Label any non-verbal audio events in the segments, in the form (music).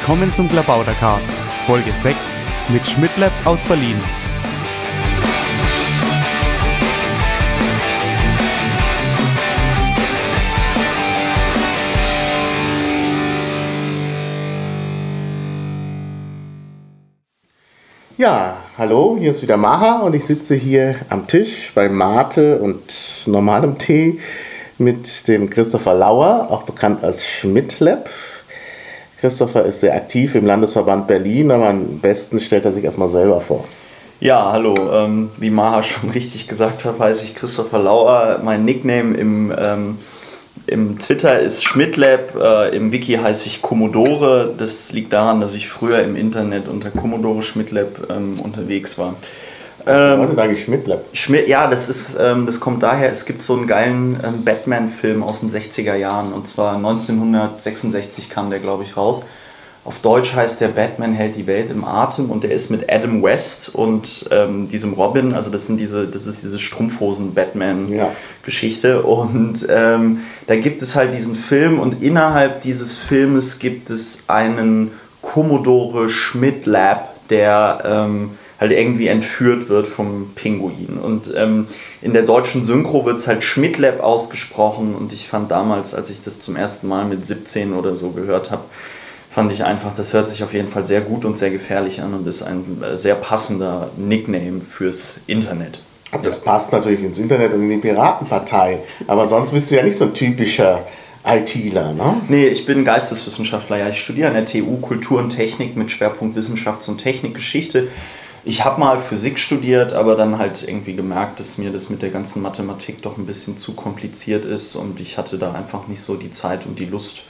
Willkommen zum Klabautercast, Folge 6 mit Schmidtlab aus Berlin. Ja, hallo, hier ist wieder Maha und ich sitze hier am Tisch bei Mate und normalem Tee mit dem Christopher Lauer, auch bekannt als Schmidtlab. Christopher ist sehr aktiv im Landesverband Berlin, aber am besten stellt er sich erstmal selber vor. Ja, hallo. Ähm, wie Maha schon richtig gesagt hat, heiße ich Christopher Lauer. Mein Nickname im ähm, im Twitter ist Schmidtlab, äh, im Wiki heiße ich Commodore. Das liegt daran, dass ich früher im Internet unter Commodore Schmidtlab ähm, unterwegs war. Ähm, Was eigentlich Schmidtlab? Schmidt, ja, das, ist, ähm, das kommt daher, es gibt so einen geilen ähm, Batman-Film aus den 60er Jahren und zwar 1966 kam der, glaube ich, raus. Auf Deutsch heißt der Batman hält die Welt im Atem und der ist mit Adam West und ähm, diesem Robin, also das sind diese, das ist diese Strumpfhosen-Batman-Geschichte. Ja. Und ähm, da gibt es halt diesen Film und innerhalb dieses Filmes gibt es einen Commodore Schmidt Lab, der ähm, halt irgendwie entführt wird vom Pinguin. Und ähm, in der deutschen Synchro wird es halt Schmidt Lab ausgesprochen und ich fand damals, als ich das zum ersten Mal mit 17 oder so gehört habe, fand ich einfach, das hört sich auf jeden Fall sehr gut und sehr gefährlich an und ist ein äh, sehr passender Nickname fürs Internet. Das passt natürlich ins Internet und in die Piratenpartei, aber sonst bist du ja nicht so ein typischer ITler, ne? Nee, ich bin Geisteswissenschaftler. Ja, ich studiere an der TU Kultur und Technik mit Schwerpunkt Wissenschafts- und Technikgeschichte. Ich habe mal Physik studiert, aber dann halt irgendwie gemerkt, dass mir das mit der ganzen Mathematik doch ein bisschen zu kompliziert ist und ich hatte da einfach nicht so die Zeit und die Lust,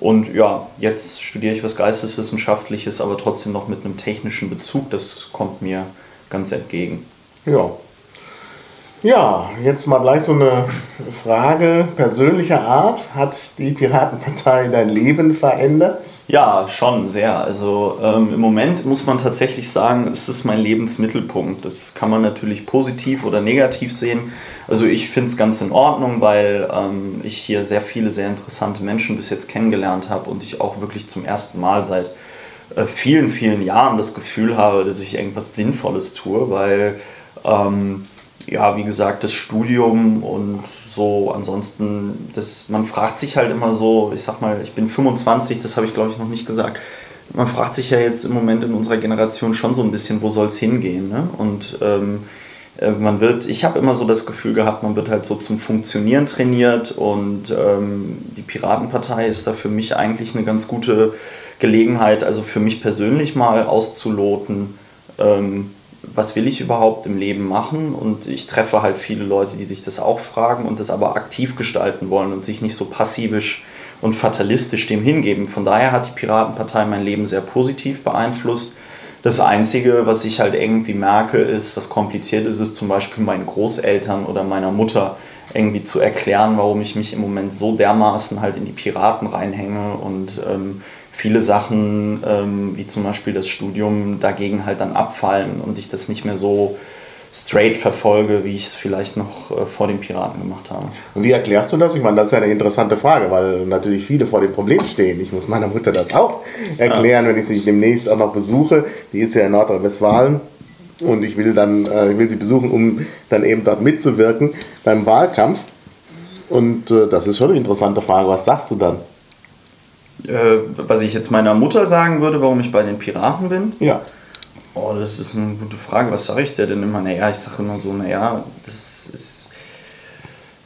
und ja, jetzt studiere ich was Geisteswissenschaftliches, aber trotzdem noch mit einem technischen Bezug. Das kommt mir ganz entgegen. Ja. Ja, jetzt mal gleich so eine Frage persönlicher Art. Hat die Piratenpartei dein Leben verändert? Ja, schon sehr. Also ähm, im Moment muss man tatsächlich sagen, es ist mein Lebensmittelpunkt. Das kann man natürlich positiv oder negativ sehen. Also ich finde es ganz in Ordnung, weil ähm, ich hier sehr viele sehr interessante Menschen bis jetzt kennengelernt habe und ich auch wirklich zum ersten Mal seit äh, vielen, vielen Jahren das Gefühl habe, dass ich irgendwas Sinnvolles tue, weil, ähm, ja, wie gesagt, das Studium und so ansonsten, das, man fragt sich halt immer so, ich sag mal, ich bin 25, das habe ich glaube ich noch nicht gesagt, man fragt sich ja jetzt im Moment in unserer Generation schon so ein bisschen, wo soll es hingehen. Ne? Und ähm, äh, man wird, ich habe immer so das Gefühl gehabt, man wird halt so zum Funktionieren trainiert und ähm, die Piratenpartei ist da für mich eigentlich eine ganz gute Gelegenheit, also für mich persönlich mal auszuloten, ähm, was will ich überhaupt im Leben machen und ich treffe halt viele Leute, die sich das auch fragen und das aber aktiv gestalten wollen und sich nicht so passivisch und fatalistisch dem hingeben. Von daher hat die Piratenpartei mein Leben sehr positiv beeinflusst das Einzige, was ich halt irgendwie merke, ist, was kompliziert ist, ist zum Beispiel meinen Großeltern oder meiner Mutter irgendwie zu erklären, warum ich mich im Moment so dermaßen halt in die Piraten reinhänge und ähm, viele Sachen, ähm, wie zum Beispiel das Studium, dagegen halt dann abfallen und ich das nicht mehr so straight verfolge, wie ich es vielleicht noch äh, vor den Piraten gemacht habe. Und wie erklärst du das? Ich meine, das ist ja eine interessante Frage, weil natürlich viele vor dem Problem stehen. Ich muss meiner Mutter das auch erklären, ja. wenn ich sie demnächst auch noch besuche. Die ist ja in Nordrhein-Westfalen und ich will dann, äh, ich will sie besuchen, um dann eben dort mitzuwirken beim Wahlkampf. Und äh, das ist schon eine interessante Frage. Was sagst du dann? Äh, was ich jetzt meiner Mutter sagen würde, warum ich bei den Piraten bin? Ja. Oh, das ist eine gute Frage. Was sage ich dir denn immer? Naja, ich sage immer so, naja, das ist.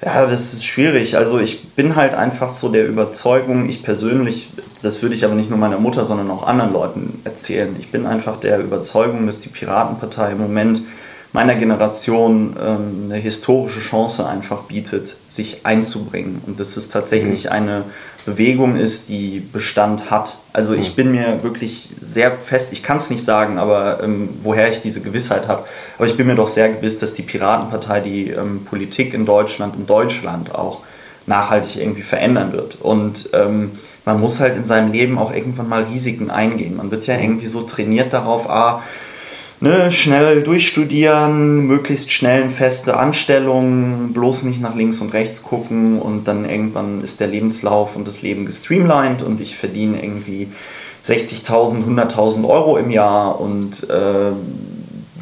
Ja, das ist schwierig. Also ich bin halt einfach so der Überzeugung, ich persönlich, das würde ich aber nicht nur meiner Mutter, sondern auch anderen Leuten erzählen. Ich bin einfach der Überzeugung, dass die Piratenpartei im Moment meiner Generation ähm, eine historische Chance einfach bietet, sich einzubringen. Und das ist tatsächlich mhm. eine Bewegung ist, die Bestand hat. Also ich hm. bin mir wirklich sehr fest, ich kann es nicht sagen, aber ähm, woher ich diese Gewissheit habe, aber ich bin mir doch sehr gewiss, dass die Piratenpartei die ähm, Politik in Deutschland, in Deutschland auch nachhaltig irgendwie verändern wird. Und ähm, man muss halt in seinem Leben auch irgendwann mal Risiken eingehen. Man wird ja hm. irgendwie so trainiert darauf, ah, ne, schnell durchstudieren, möglichst schnell eine feste Anstellung, bloß nicht nach links und rechts gucken und dann irgendwann ist der Lebenslauf und das Leben gestreamlined und ich verdiene irgendwie 60.000, 100.000 Euro im Jahr und äh,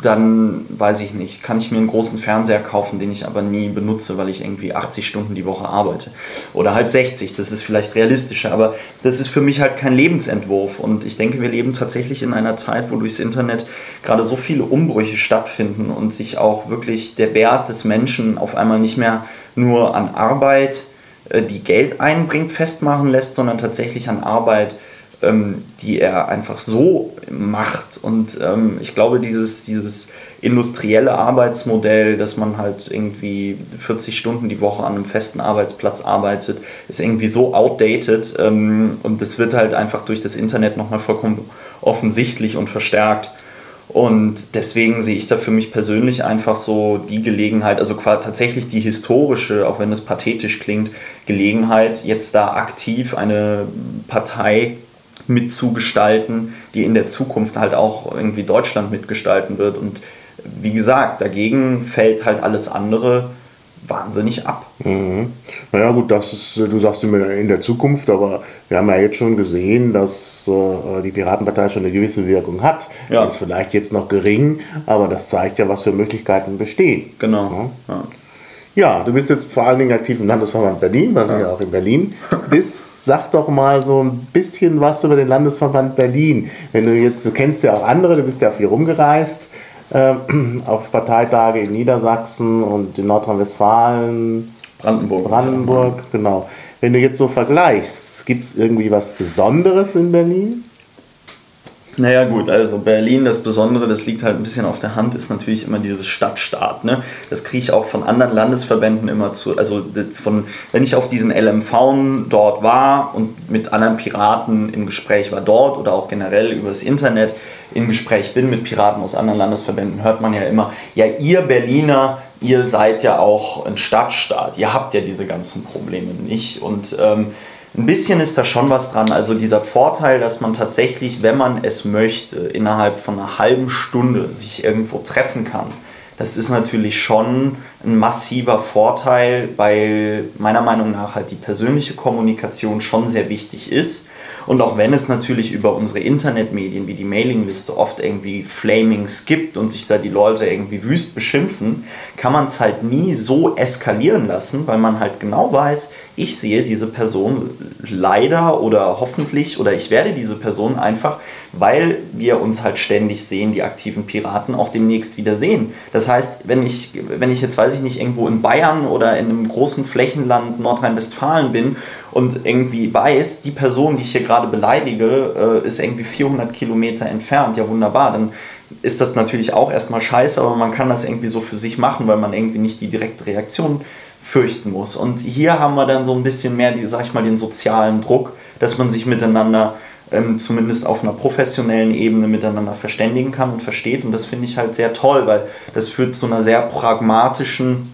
dann weiß ich nicht, kann ich mir einen großen Fernseher kaufen, den ich aber nie benutze, weil ich irgendwie 80 Stunden die Woche arbeite. Oder halt 60, das ist vielleicht realistischer, aber das ist für mich halt kein Lebensentwurf. Und ich denke, wir leben tatsächlich in einer Zeit, wo durchs Internet gerade so viele Umbrüche stattfinden und sich auch wirklich der Wert des Menschen auf einmal nicht mehr nur an Arbeit, äh, die Geld einbringt, festmachen lässt, sondern tatsächlich an Arbeit, ähm, die er einfach so macht. Und ähm, ich glaube, dieses, dieses industrielle Arbeitsmodell, dass man halt irgendwie 40 Stunden die Woche an einem festen Arbeitsplatz arbeitet, ist irgendwie so outdated ähm, und das wird halt einfach durch das Internet nochmal vollkommen offensichtlich und verstärkt. Und deswegen sehe ich da für mich persönlich einfach so die Gelegenheit, also tatsächlich die historische, auch wenn es pathetisch klingt, Gelegenheit, jetzt da aktiv eine Partei mitzugestalten, die in der Zukunft halt auch irgendwie Deutschland mitgestalten wird. Und wie gesagt, dagegen fällt halt alles andere wahnsinnig ab. Mhm. Naja gut, das ist, du sagst immer in der Zukunft, aber wir haben ja jetzt schon gesehen, dass äh, die Piratenpartei schon eine gewisse Wirkung hat. Ja. Ist vielleicht jetzt noch gering, aber das zeigt ja, was für Möglichkeiten bestehen. Genau. Ja, ja. ja du bist jetzt vor allen Dingen aktiv im Landesverband Berlin, weil du ja auch in Berlin bist (laughs) sag doch mal so ein bisschen was über den Landesverband Berlin. Wenn du jetzt, du kennst ja auch andere, du bist ja viel rumgereist äh, (clears throat) auf Parteitage in Niedersachsen und in Nordrhein-Westfalen, Brandenburg. Brandenburg, genau. Wenn du jetzt so vergleichst, gibt es irgendwie was Besonderes in Berlin? Naja gut, also Berlin, das Besondere, das liegt halt ein bisschen auf der Hand, ist natürlich immer dieses Stadtstaat. Ne? Das kriege ich auch von anderen Landesverbänden immer zu. Also von, wenn ich auf diesen LMV dort war und mit anderen Piraten im Gespräch war dort oder auch generell über das Internet im Gespräch bin mit Piraten aus anderen Landesverbänden, hört man ja immer, ja ihr Berliner, ihr seid ja auch ein Stadtstaat, ihr habt ja diese ganzen Probleme nicht. Und ähm, ein bisschen ist da schon was dran. Also dieser Vorteil, dass man tatsächlich, wenn man es möchte, innerhalb von einer halben Stunde sich irgendwo treffen kann. Das ist natürlich schon ein massiver Vorteil, weil meiner Meinung nach halt die persönliche Kommunikation schon sehr wichtig ist. Und auch wenn es natürlich über unsere Internetmedien wie die Mailingliste oft irgendwie Flamings gibt und sich da die Leute irgendwie wüst beschimpfen, kann man es halt nie so eskalieren lassen, weil man halt genau weiß, ich sehe diese Person leider oder hoffentlich oder ich werde diese Person einfach, weil wir uns halt ständig sehen, die aktiven Piraten, auch demnächst wieder sehen. Das heißt, wenn ich, wenn ich jetzt, weiß ich nicht, irgendwo in Bayern oder in einem großen Flächenland Nordrhein-Westfalen bin und irgendwie weiß, die Person, die ich hier gerade beleidige, äh, ist irgendwie 400 Kilometer entfernt, ja wunderbar, dann ist das natürlich auch erstmal scheiße, aber man kann das irgendwie so für sich machen, weil man irgendwie nicht die direkte Reaktion fürchten muss. Und hier haben wir dann so ein bisschen mehr, die, sag ich mal, den sozialen Druck, dass man sich miteinander ähm, zumindest auf einer professionellen Ebene miteinander verständigen kann und versteht. Und das finde ich halt sehr toll, weil das führt zu einer sehr pragmatischen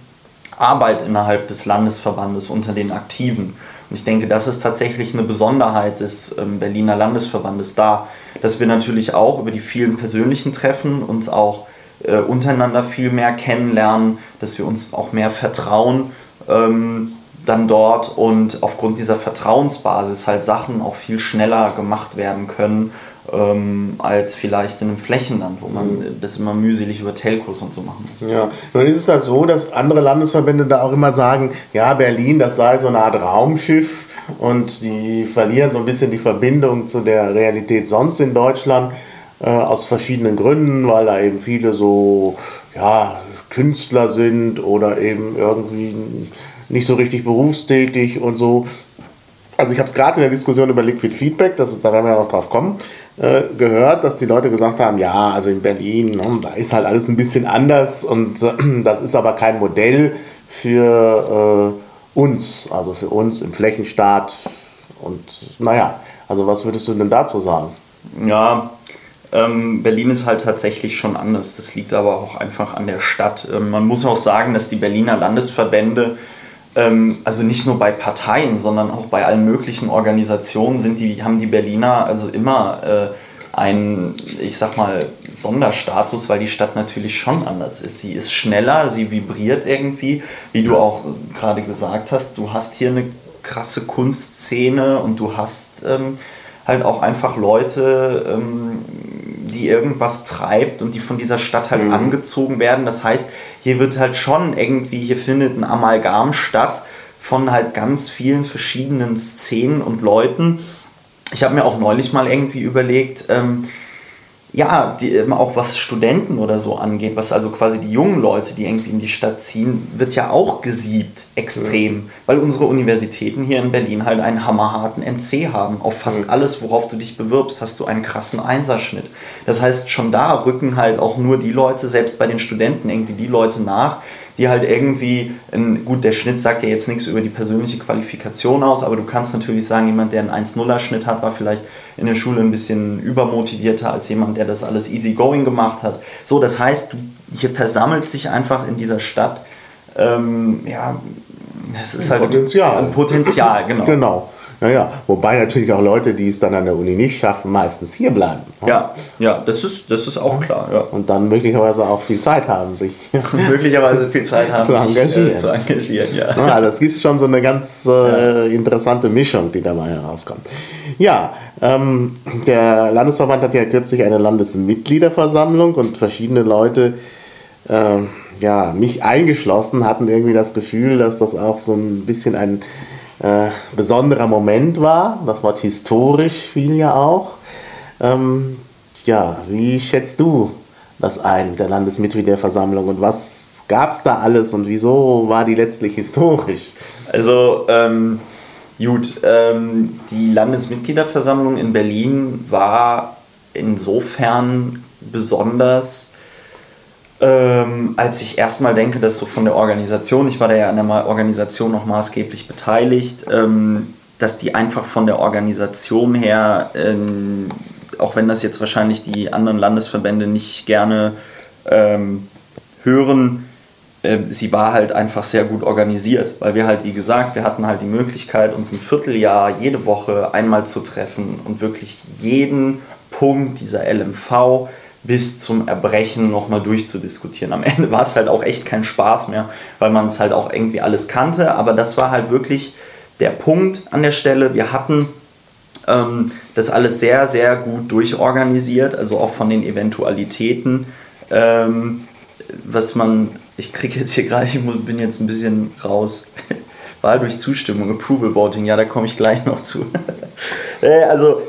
Arbeit innerhalb des Landesverbandes unter den Aktiven. Und ich denke, das ist tatsächlich eine Besonderheit des ähm, Berliner Landesverbandes da, dass wir natürlich auch über die vielen persönlichen Treffen uns auch äh, untereinander viel mehr kennenlernen, dass wir uns auch mehr vertrauen ähm, dann dort und aufgrund dieser Vertrauensbasis halt Sachen auch viel schneller gemacht werden können ähm, als vielleicht in einem Flächenland, wo man mhm. das immer mühselig über Telcos und so machen muss. Ja, nun ist es halt so, dass andere Landesverbände da auch immer sagen, ja, Berlin, das sei so eine Art Raumschiff und die verlieren so ein bisschen die Verbindung zu der Realität sonst in Deutschland äh, aus verschiedenen Gründen, weil da eben viele so, ja, Künstler sind oder eben irgendwie nicht so richtig berufstätig und so. Also ich habe es gerade in der Diskussion über Liquid Feedback, das, da werden wir ja noch drauf kommen, äh, gehört, dass die Leute gesagt haben, ja, also in Berlin, ne, da ist halt alles ein bisschen anders und (clears throat) das ist aber kein Modell für äh, uns, also für uns im Flächenstaat. Und naja, also was würdest du denn dazu sagen? Ja, ähm, Berlin ist halt tatsächlich schon anders. Das liegt aber auch einfach an der Stadt. Ähm, man muss auch sagen, dass die Berliner Landesverbände also nicht nur bei Parteien, sondern auch bei allen möglichen Organisationen sind die, haben die Berliner also immer äh, einen, ich sag mal, Sonderstatus, weil die Stadt natürlich schon anders ist. Sie ist schneller, sie vibriert irgendwie, wie du auch gerade gesagt hast. Du hast hier eine krasse Kunstszene und du hast ähm, halt auch einfach Leute, ähm, die irgendwas treibt und die von dieser Stadt halt mhm. angezogen werden. Das heißt, hier wird halt schon irgendwie, hier findet ein Amalgam statt von halt ganz vielen verschiedenen Szenen und Leuten. Ich habe mir auch neulich mal irgendwie überlegt, ähm, ja, die, auch was Studenten oder so angeht, was also quasi die jungen Leute, die irgendwie in die Stadt ziehen, wird ja auch gesiebt, extrem, ja. weil unsere Universitäten hier in Berlin halt einen hammerharten NC haben. Auf fast ja. alles, worauf du dich bewirbst, hast du einen krassen Einserschnitt. Das heißt, schon da rücken halt auch nur die Leute, selbst bei den Studenten, irgendwie die Leute nach, die halt irgendwie, gut, der Schnitt sagt ja jetzt nichts über die persönliche Qualifikation aus, aber du kannst natürlich sagen, jemand, der einen 1-0er Schnitt hat, war vielleicht in der Schule ein bisschen übermotivierter als jemand, der das alles easy going gemacht hat. So, das heißt, hier versammelt sich einfach in dieser Stadt, ähm, ja, es ist halt Potenzial. ein Potenzial, genau. genau. Naja, wobei natürlich auch Leute, die es dann an der Uni nicht schaffen, meistens hier bleiben. Ja, ja, das ist, das ist auch klar. Ja. Und dann möglicherweise auch viel Zeit haben, sich (laughs) möglicherweise viel Zeit haben, (laughs) zu engagieren. Sich, äh, zu engagieren ja. ja. das ist schon so eine ganz äh, interessante Mischung, die dabei herauskommt. Ja, ähm, der Landesverband hat ja kürzlich eine Landesmitgliederversammlung und verschiedene Leute, äh, ja, mich eingeschlossen, hatten irgendwie das Gefühl, dass das auch so ein bisschen ein äh, besonderer Moment war. Das Wort historisch fiel ja auch. Ähm, ja, wie schätzt du das ein, der Landesmitgliederversammlung und was gab es da alles und wieso war die letztlich historisch? Also, ähm, gut, ähm, die Landesmitgliederversammlung in Berlin war insofern besonders, ähm, als ich erstmal denke, dass so von der Organisation, ich war da ja an der Organisation noch maßgeblich beteiligt, ähm, dass die einfach von der Organisation her, ähm, auch wenn das jetzt wahrscheinlich die anderen Landesverbände nicht gerne ähm, hören, sie war halt einfach sehr gut organisiert, weil wir halt, wie gesagt, wir hatten halt die Möglichkeit, uns ein Vierteljahr jede Woche einmal zu treffen und wirklich jeden Punkt dieser LMV bis zum Erbrechen nochmal durchzudiskutieren. Am (laughs) Ende war es halt auch echt kein Spaß mehr, weil man es halt auch irgendwie alles kannte, aber das war halt wirklich der Punkt an der Stelle. Wir hatten ähm, das alles sehr, sehr gut durchorganisiert, also auch von den Eventualitäten, ähm, was man, ich kriege jetzt hier gerade, ich muss, bin jetzt ein bisschen raus. (laughs) Wahl durch Zustimmung, Approval Voting, ja, da komme ich gleich noch zu. (laughs) Äh, also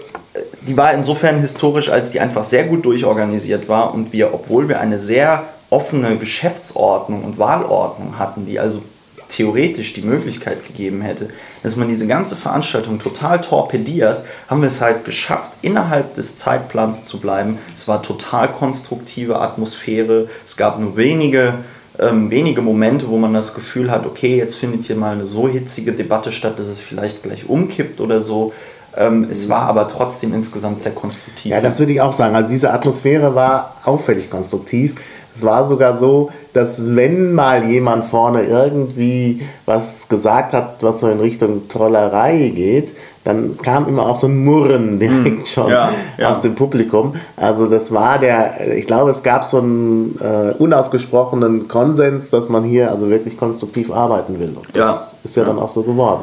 die war insofern historisch, als die einfach sehr gut durchorganisiert war und wir, obwohl wir eine sehr offene Geschäftsordnung und Wahlordnung hatten, die also theoretisch die Möglichkeit gegeben hätte, dass man diese ganze Veranstaltung total torpediert, haben wir es halt geschafft, innerhalb des Zeitplans zu bleiben. Es war total konstruktive Atmosphäre. Es gab nur wenige, ähm, wenige Momente, wo man das Gefühl hat, okay, jetzt findet hier mal eine so hitzige Debatte statt, dass es vielleicht gleich umkippt oder so. Ähm, es war aber trotzdem insgesamt sehr konstruktiv. Ja, das würde ich auch sagen. Also diese Atmosphäre war auffällig konstruktiv. Es war sogar so, dass wenn mal jemand vorne irgendwie was gesagt hat, was so in Richtung Trollerei geht, dann kam immer auch so ein Murren (laughs) direkt hm. schon ja, ja. aus dem Publikum. Also das war der, ich glaube, es gab so einen äh, unausgesprochenen Konsens, dass man hier also wirklich konstruktiv arbeiten will. Und das ja. ist ja, ja, dann auch so geworden.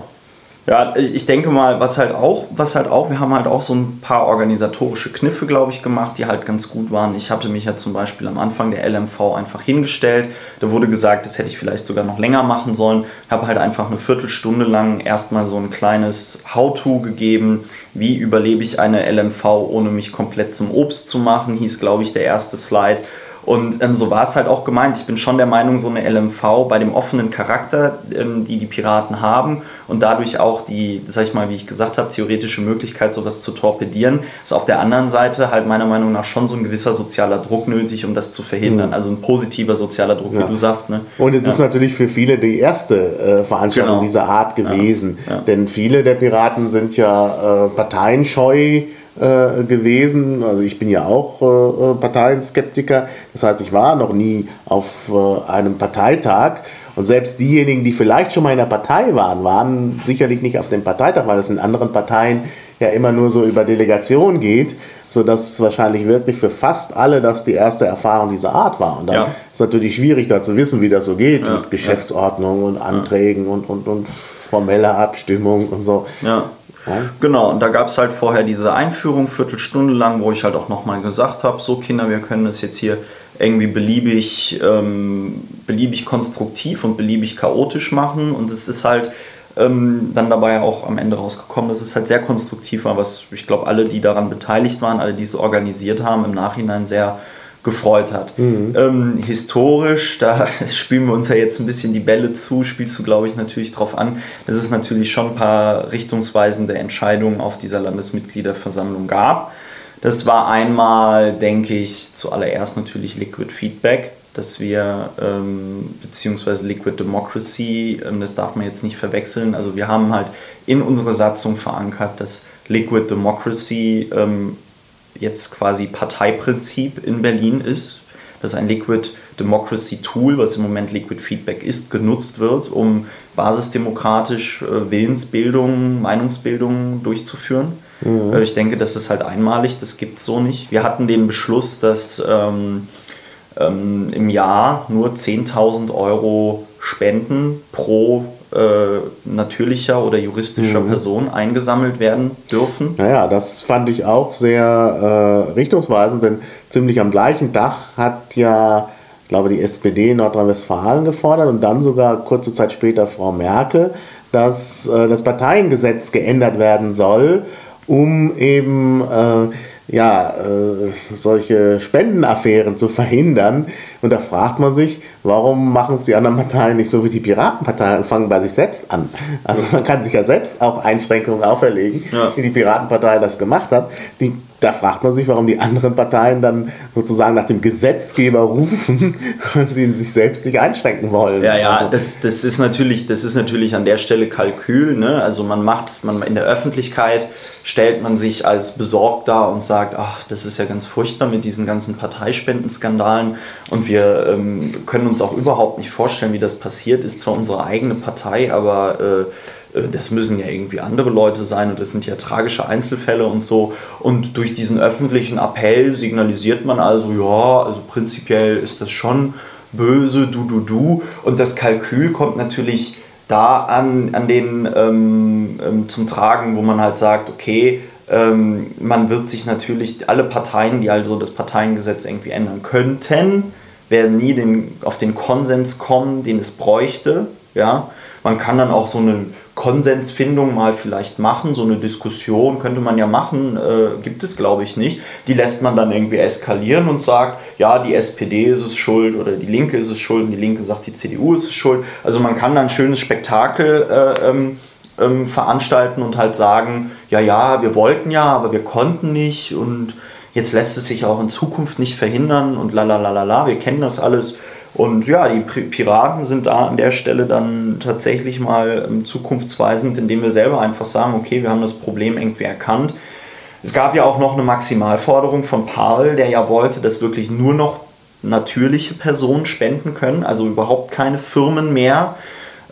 Ja, ich denke mal, was halt auch, was halt auch, wir haben halt auch so ein paar organisatorische Kniffe, glaube ich, gemacht, die halt ganz gut waren. Ich hatte mich ja zum Beispiel am Anfang der LMV einfach hingestellt. Da wurde gesagt, das hätte ich vielleicht sogar noch länger machen sollen. Habe halt einfach eine Viertelstunde lang erstmal so ein kleines How-To gegeben. Wie überlebe ich eine LMV, ohne mich komplett zum Obst zu machen, hieß, glaube ich, der erste Slide. Und ähm, so war es halt auch gemeint. Ich bin schon der Meinung, so eine LMV bei dem offenen Charakter, ähm, die die Piraten haben und dadurch auch die, sag ich mal, wie ich gesagt habe, theoretische Möglichkeit, sowas zu torpedieren, ist auf der anderen Seite halt meiner Meinung nach schon so ein gewisser sozialer Druck nötig, um das zu verhindern. Mhm. Also ein positiver sozialer Druck, ja. wie du sagst. Ne? Und es ja. ist natürlich für viele die erste äh, Veranstaltung genau. dieser Art gewesen. Ja. Denn viele der Piraten sind ja äh, parteienscheu äh, gewesen. Also ich bin ja auch äh, äh, Parteienskeptiker. Das heißt, ich war noch nie auf äh, einem Parteitag. Und selbst diejenigen, die vielleicht schon mal in der Partei waren, waren sicherlich nicht auf dem Parteitag, weil es in anderen Parteien ja immer nur so über Delegation geht, sodass es wahrscheinlich wirklich für fast alle das die erste Erfahrung dieser Art war. Und dann ja. ist es natürlich schwierig, da zu wissen, wie das so geht ja. mit Geschäftsordnung und Anträgen ja. und, und, und formeller Abstimmung und so. Ja. Genau, und da gab es halt vorher diese Einführung, Viertelstunde lang, wo ich halt auch nochmal gesagt habe, so Kinder, wir können das jetzt hier irgendwie beliebig, ähm, beliebig konstruktiv und beliebig chaotisch machen. Und es ist halt ähm, dann dabei auch am Ende rausgekommen, dass es halt sehr konstruktiv war, was ich glaube, alle, die daran beteiligt waren, alle, die es organisiert haben, im Nachhinein sehr gefreut hat. Mhm. Ähm, historisch, da (laughs) spielen wir uns ja jetzt ein bisschen die Bälle zu, spielst du, glaube ich, natürlich darauf an, dass es natürlich schon ein paar richtungsweisende Entscheidungen auf dieser Landesmitgliederversammlung gab. Das war einmal, denke ich, zuallererst natürlich Liquid Feedback, dass wir, ähm, beziehungsweise Liquid Democracy, ähm, das darf man jetzt nicht verwechseln. Also wir haben halt in unserer Satzung verankert, dass Liquid Democracy ähm, jetzt quasi Parteiprinzip in Berlin ist, dass ein Liquid Democracy Tool, was im Moment Liquid Feedback ist, genutzt wird, um basisdemokratisch äh, Willensbildung, Meinungsbildung durchzuführen. Mhm. Äh, ich denke, das ist halt einmalig, das gibt es so nicht. Wir hatten den Beschluss, dass ähm, ähm, im Jahr nur 10.000 Euro Spenden pro äh, natürlicher oder juristischer mhm. Person eingesammelt werden dürfen. Naja, das fand ich auch sehr äh, richtungsweisend, denn ziemlich am gleichen Tag hat ja, ich glaube, die SPD in Nordrhein-Westfalen gefordert und dann sogar kurze Zeit später Frau Merkel, dass äh, das Parteiengesetz geändert werden soll, um eben äh, ja, äh, solche Spendenaffären zu verhindern. Und da fragt man sich, warum machen es die anderen Parteien nicht so wie die Piratenpartei und fangen bei sich selbst an? Also man kann sich ja selbst auch Einschränkungen auferlegen, ja. wie die Piratenpartei das gemacht hat. Die da fragt man sich, warum die anderen Parteien dann sozusagen nach dem Gesetzgeber rufen, (laughs) weil sie sich selbst nicht einschränken wollen. Ja, ja, also. das, das, ist natürlich, das ist natürlich an der Stelle Kalkül. Ne? Also man macht, man in der Öffentlichkeit stellt man sich als besorgt dar und sagt, ach, das ist ja ganz furchtbar mit diesen ganzen Parteispendenskandalen und wir ähm, können uns auch überhaupt nicht vorstellen, wie das passiert ist. Zwar unsere eigene Partei, aber äh, das müssen ja irgendwie andere Leute sein und das sind ja tragische Einzelfälle und so. Und durch diesen öffentlichen Appell signalisiert man also, ja, also prinzipiell ist das schon böse, du, du, du. Und das Kalkül kommt natürlich da an, an den ähm, ähm, zum Tragen, wo man halt sagt, okay, ähm, man wird sich natürlich, alle Parteien, die also das Parteiengesetz irgendwie ändern könnten, werden nie den, auf den Konsens kommen, den es bräuchte. Ja? Man kann dann auch so eine Konsensfindung mal vielleicht machen, so eine Diskussion könnte man ja machen, äh, gibt es glaube ich nicht. Die lässt man dann irgendwie eskalieren und sagt, ja, die SPD ist es schuld oder die Linke ist es schuld und die Linke sagt, die CDU ist es schuld. Also man kann dann ein schönes Spektakel äh, ähm, ähm, veranstalten und halt sagen, ja, ja, wir wollten ja, aber wir konnten nicht und jetzt lässt es sich auch in Zukunft nicht verhindern und la la la la la, wir kennen das alles. Und ja, die Piraten sind da an der Stelle dann tatsächlich mal ähm, zukunftsweisend, indem wir selber einfach sagen, okay, wir haben das Problem irgendwie erkannt. Es gab ja auch noch eine Maximalforderung von Paul, der ja wollte, dass wirklich nur noch natürliche Personen spenden können, also überhaupt keine Firmen mehr.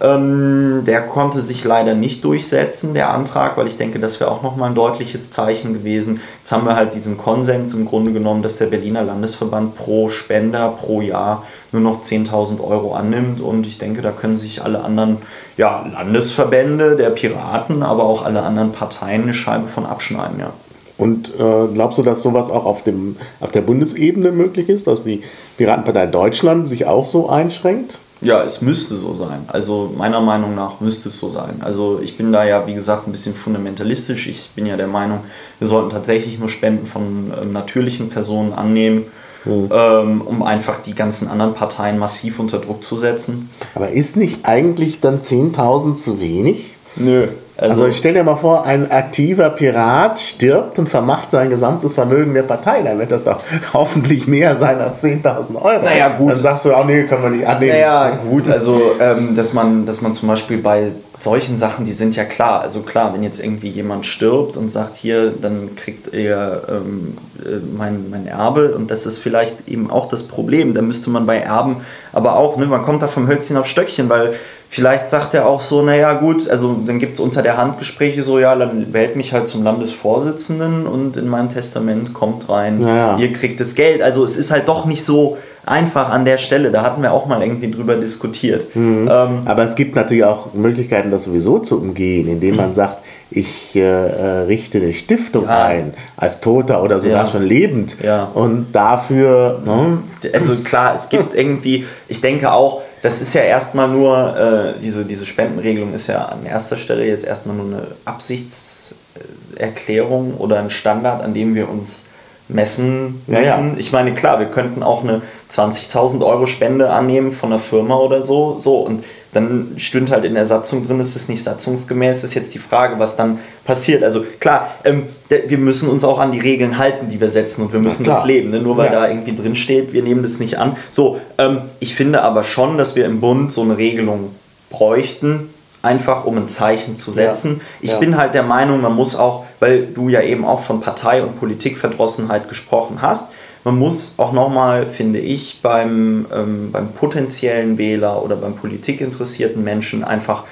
Ähm, der konnte sich leider nicht durchsetzen, der Antrag, weil ich denke, das wäre auch nochmal ein deutliches Zeichen gewesen. Jetzt haben wir halt diesen Konsens im Grunde genommen, dass der Berliner Landesverband pro Spender pro Jahr nur noch 10.000 Euro annimmt. Und ich denke, da können sich alle anderen ja, Landesverbände der Piraten, aber auch alle anderen Parteien eine Scheibe von abschneiden. Ja. Und äh, glaubst du, dass sowas auch auf, dem, auf der Bundesebene möglich ist, dass die Piratenpartei Deutschland sich auch so einschränkt? Ja, es müsste so sein. Also meiner Meinung nach müsste es so sein. Also ich bin da ja, wie gesagt, ein bisschen fundamentalistisch. Ich bin ja der Meinung, wir sollten tatsächlich nur Spenden von ähm, natürlichen Personen annehmen, mhm. ähm, um einfach die ganzen anderen Parteien massiv unter Druck zu setzen. Aber ist nicht eigentlich dann 10.000 zu wenig? Nö. Also, also ich stell dir mal vor, ein aktiver Pirat stirbt und vermacht sein gesamtes Vermögen der Partei. Dann wird das doch (laughs) hoffentlich mehr sein als 10.000 Euro. Naja, gut. Dann sagst du auch, nee, können wir nicht annehmen. Naja, gut, also ähm, dass, man, dass man zum Beispiel bei solchen Sachen, die sind ja klar. Also klar, wenn jetzt irgendwie jemand stirbt und sagt, hier, dann kriegt er ähm, äh, mein, mein Erbe und das ist vielleicht eben auch das Problem. Da müsste man bei Erben aber auch, ne, man kommt da vom Hölzchen auf Stöckchen, weil vielleicht sagt er auch so, naja gut, also dann gibt es unter der Hand Gespräche so, ja, dann wählt mich halt zum Landesvorsitzenden und in mein Testament kommt rein, naja. ihr kriegt das Geld. Also es ist halt doch nicht so einfach an der Stelle. Da hatten wir auch mal irgendwie drüber diskutiert. Mhm. Ähm, Aber es gibt natürlich auch Möglichkeiten, das sowieso zu umgehen, indem man sagt, ich äh, äh, richte eine Stiftung ja. ein, als Toter oder sogar ja. schon lebend. Ja. Und dafür. Ne? Also klar, es gibt (laughs) irgendwie, ich denke auch, das ist ja erstmal nur, äh, diese, diese Spendenregelung ist ja an erster Stelle jetzt erstmal nur eine Absichtserklärung oder ein Standard, an dem wir uns messen müssen. Ja, ja. Ich meine, klar, wir könnten auch eine 20.000 Euro Spende annehmen von einer Firma oder so. So, und dann stünde halt in der Satzung drin, ist es nicht satzungsgemäß, ist jetzt die Frage, was dann passiert. Also klar, ähm, wir müssen uns auch an die Regeln halten, die wir setzen und wir müssen das leben. Ne? Nur weil ja. da irgendwie drin steht, wir nehmen das nicht an. So, ähm, ich finde aber schon, dass wir im Bund so eine Regelung bräuchten, einfach um ein Zeichen zu setzen. Ich bin halt der Meinung, man muss auch, weil du ja eben auch von Partei- und Politikverdrossenheit gesprochen hast, man muss auch nochmal, finde ich, beim, ähm, beim potenziellen Wähler oder beim politikinteressierten Menschen einfach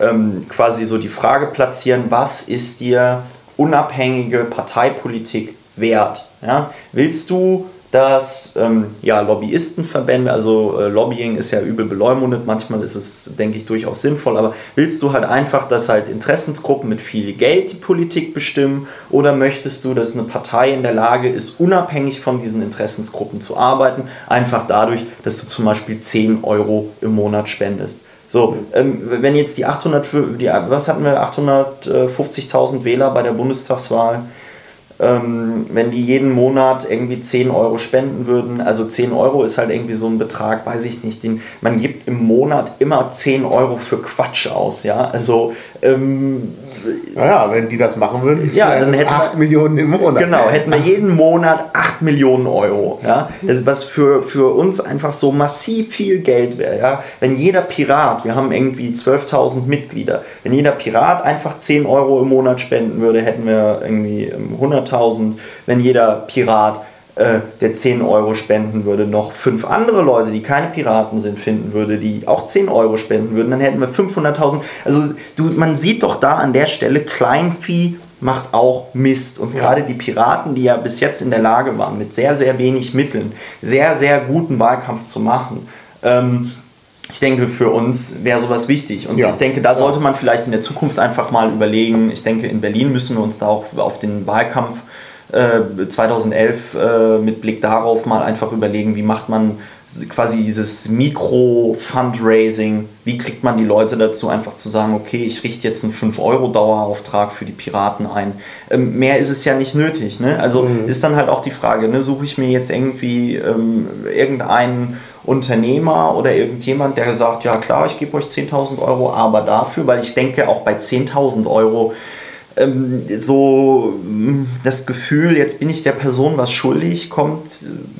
ähm, quasi so die Frage platzieren, was ist dir unabhängige Parteipolitik wert? Ja? Willst du dass ähm, ja, Lobbyistenverbände, also äh, Lobbying ist ja übel beleumundet, manchmal ist es, denke ich, durchaus sinnvoll, aber willst du halt einfach, dass halt Interessensgruppen mit viel Geld die Politik bestimmen? Oder möchtest du, dass eine Partei in der Lage ist, unabhängig von diesen Interessensgruppen zu arbeiten, einfach dadurch, dass du zum Beispiel 10 Euro im Monat spendest? So, ähm, wenn jetzt die 800, die, was hatten wir, 850.000 Wähler bei der Bundestagswahl, ähm, wenn die jeden Monat irgendwie 10 Euro spenden würden, also 10 Euro ist halt irgendwie so ein Betrag, weiß ich nicht, den, man gibt im Monat immer 10 Euro für Quatsch aus, ja, also ähm, naja, wenn die das machen würden, ja, dann hätten 8 wir, Millionen im Monat. Genau, hätten wir jeden Monat 8 Millionen Euro. Ja? Das, was für, für uns einfach so massiv viel Geld wäre. Ja? Wenn jeder Pirat, wir haben irgendwie 12.000 Mitglieder, wenn jeder Pirat einfach 10 Euro im Monat spenden würde, hätten wir irgendwie 100.000. Ähm, wenn jeder Pirat äh, der 10 Euro spenden würde, noch fünf andere Leute, die keine Piraten sind, finden würde, die auch 10 Euro spenden würden, dann hätten wir 500.000. Also du, man sieht doch da an der Stelle, Kleinvieh macht auch Mist. Und ja. gerade die Piraten, die ja bis jetzt in der Lage waren, mit sehr, sehr wenig Mitteln sehr, sehr guten Wahlkampf zu machen, ähm, ich denke, für uns wäre sowas wichtig. Und ja. ich denke, da sollte man vielleicht in der Zukunft einfach mal überlegen. Ich denke, in Berlin müssen wir uns da auch auf den Wahlkampf 2011 äh, äh, mit Blick darauf mal einfach überlegen, wie macht man quasi dieses Mikro-Fundraising, wie kriegt man die Leute dazu, einfach zu sagen, okay, ich richte jetzt einen 5-Euro-Dauerauftrag für die Piraten ein. Ähm, mehr ist es ja nicht nötig. Ne? Also mhm. ist dann halt auch die Frage, ne, suche ich mir jetzt irgendwie ähm, irgendeinen Unternehmer oder irgendjemand, der sagt, ja klar, ich gebe euch 10.000 Euro, aber dafür, weil ich denke, auch bei 10.000 Euro ähm, so mm, das Gefühl, jetzt bin ich der Person was schuldig, kommt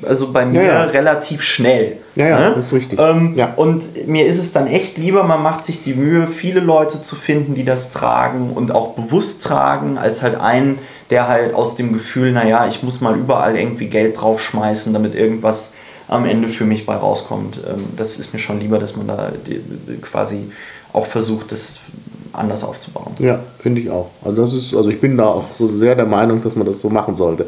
also bei mir ja, ja. relativ schnell. Ja, ja, ne? das ist richtig. Ähm, ja. Und mir ist es dann echt lieber, man macht sich die Mühe, viele Leute zu finden, die das tragen und auch bewusst tragen, als halt einen, der halt aus dem Gefühl, naja, ich muss mal überall irgendwie Geld draufschmeißen, damit irgendwas am Ende für mich bei rauskommt. Ähm, das ist mir schon lieber, dass man da quasi auch versucht, das anders aufzubauen. Ja, finde ich auch. Also das ist, also ich bin da auch so sehr der Meinung, dass man das so machen sollte.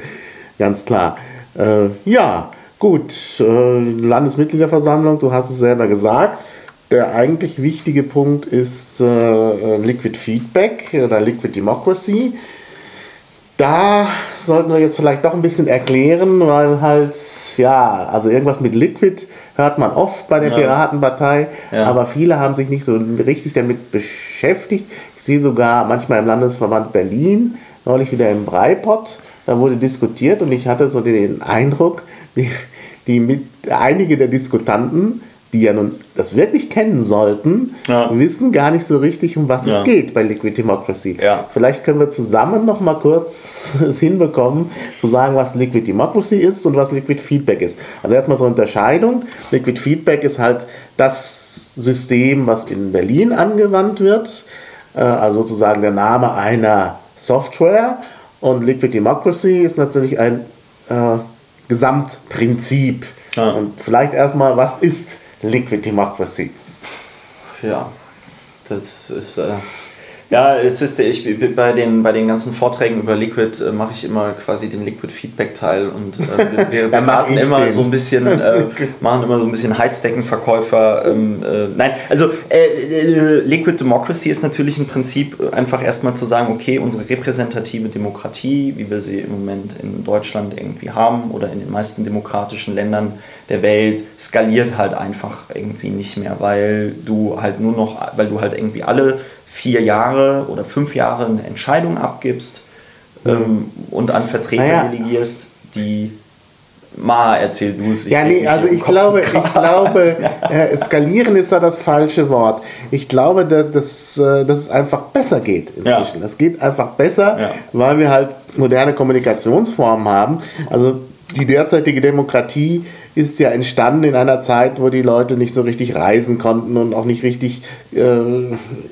Ganz klar. Äh, ja, gut. Äh, Landesmitgliederversammlung, du hast es selber gesagt. Der eigentlich wichtige Punkt ist äh, Liquid Feedback oder Liquid Democracy. Da sollten wir jetzt vielleicht doch ein bisschen erklären, weil halt, ja, also irgendwas mit Liquid hört man oft bei der ja. Piratenpartei, ja. aber viele haben sich nicht so richtig damit beschäftigt. Ich sehe sogar manchmal im Landesverband Berlin, neulich wieder im Breipott, da wurde diskutiert und ich hatte so den Eindruck, die, die mit, einige der Diskutanten die ja nun das wirklich kennen sollten, ja. wissen gar nicht so richtig, um was ja. es geht bei Liquid Democracy. Ja. Vielleicht können wir zusammen noch mal kurz (laughs) es hinbekommen, zu sagen, was Liquid Democracy ist und was Liquid Feedback ist. Also erstmal so eine Unterscheidung. Liquid Feedback ist halt das System, was in Berlin angewandt wird, äh, also sozusagen der Name einer Software. Und Liquid Democracy ist natürlich ein äh, Gesamtprinzip. Und vielleicht erstmal, was ist Liquid Democracy. Ja, das ist, äh, Ja, es ist, ich, bei, den, bei den ganzen Vorträgen über Liquid äh, mache ich immer quasi den Liquid Feedback Teil und äh, (laughs) wir, wir beraten immer den. so ein bisschen, äh, (laughs) machen immer so ein bisschen Heizdeckenverkäufer. Ähm, äh, nein, also äh, äh, Liquid Democracy ist natürlich ein Prinzip, einfach erstmal zu sagen, okay, unsere repräsentative Demokratie, wie wir sie im Moment in Deutschland irgendwie haben oder in den meisten demokratischen Ländern der Welt, skaliert halt einfach irgendwie nicht mehr, weil du halt nur noch, weil du halt irgendwie alle vier Jahre oder fünf Jahre eine Entscheidung abgibst ähm, und an Vertreter naja. delegierst, die Ma, erzähl du es. Ja, nee, also ich glaube, (laughs) ich glaube, äh, skalieren ist da das falsche Wort. Ich glaube, dass, dass, äh, dass es einfach besser geht inzwischen. Es geht einfach besser, ja. weil wir halt moderne Kommunikationsformen haben. Also die derzeitige Demokratie ist ja entstanden in einer Zeit, wo die Leute nicht so richtig reisen konnten und auch nicht richtig äh,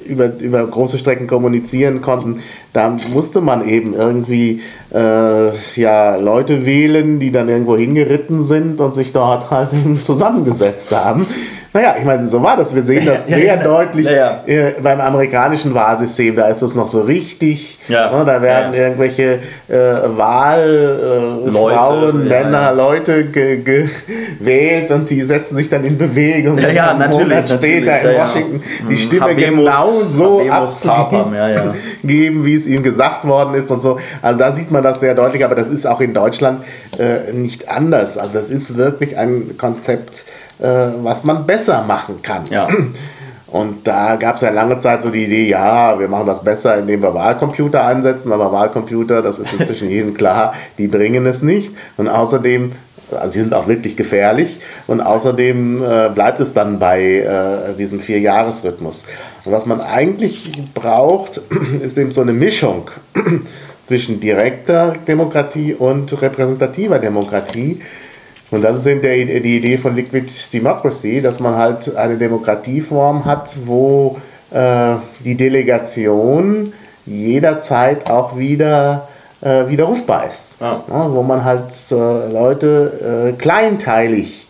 über, über große Strecken kommunizieren konnten. Da musste man eben irgendwie äh, ja, Leute wählen, die dann irgendwo hingeritten sind und sich dort (laughs) halt zusammengesetzt haben. Naja, ich meine, so war das. Wir sehen (laughs) das sehr ja, deutlich ja, äh, beim amerikanischen Wahlsystem. Da ist das noch so richtig. Ne, da werden irgendwelche äh, Wahlfrauen, äh, Männer, Leute gewählt und die setzen sich dann in Bewegung. Ja, ja, natürlich. Monat später in Washington die mhm. Stimme Habemus, genau so abzugeben, wie es ihnen gesagt worden ist und so. Also da sieht man das sehr deutlich, aber das ist auch in Deutschland äh, nicht anders. Also das ist wirklich ein Konzept, was man besser machen kann. Ja. (clears throat) Und da gab es ja lange Zeit so die Idee, ja, wir machen das besser, indem wir Wahlcomputer einsetzen, aber Wahlcomputer, das ist inzwischen (laughs) jedem klar, die bringen es nicht. Und außerdem, also sie sind auch wirklich gefährlich und außerdem äh, bleibt es dann bei äh, diesem Vierjahresrhythmus. Und was man eigentlich braucht, (clears throat) ist eben so eine Mischung (clears throat) zwischen direkter Demokratie und repräsentativer Demokratie und das ist eben der, die Idee von Liquid Democracy, dass man halt eine Demokratieform hat, wo äh, die Delegation jederzeit auch wieder äh, widerrufbar ist. Ah. Ja, wo man halt äh, Leute äh, kleinteilig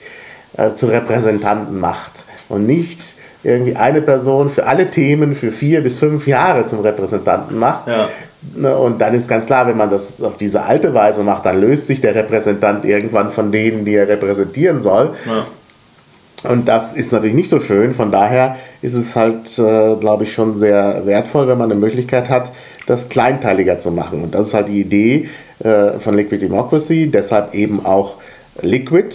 äh, zu Repräsentanten macht und nicht irgendwie eine Person für alle Themen für vier bis fünf Jahre zum Repräsentanten macht, ja. Ne, und dann ist ganz klar, wenn man das auf diese alte Weise macht, dann löst sich der Repräsentant irgendwann von denen, die er repräsentieren soll. Ja. Und das ist natürlich nicht so schön. Von daher ist es halt, äh, glaube ich, schon sehr wertvoll, wenn man eine Möglichkeit hat, das kleinteiliger zu machen. Und das ist halt die Idee äh, von Liquid Democracy. Deshalb eben auch Liquid,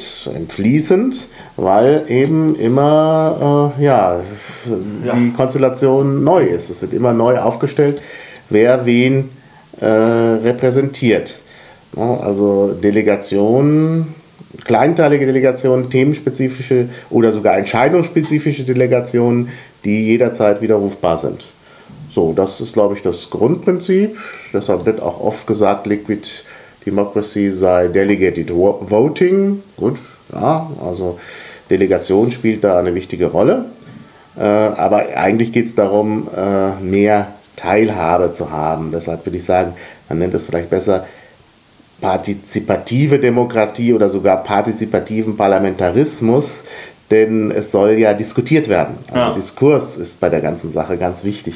fließend, weil eben immer äh, ja, ja, die Konstellation neu ist. Es wird immer neu aufgestellt wer wen äh, repräsentiert. Also Delegationen, kleinteilige Delegationen, themenspezifische oder sogar entscheidungsspezifische Delegationen, die jederzeit widerrufbar sind. So, das ist, glaube ich, das Grundprinzip. Deshalb wird auch oft gesagt, Liquid Democracy sei Delegated Voting. Gut, ja, also Delegation spielt da eine wichtige Rolle. Äh, aber eigentlich geht es darum, äh, mehr Teilhabe zu haben. Deshalb würde ich sagen, man nennt es vielleicht besser partizipative Demokratie oder sogar partizipativen Parlamentarismus, denn es soll ja diskutiert werden. Also ja. Diskurs ist bei der ganzen Sache ganz wichtig.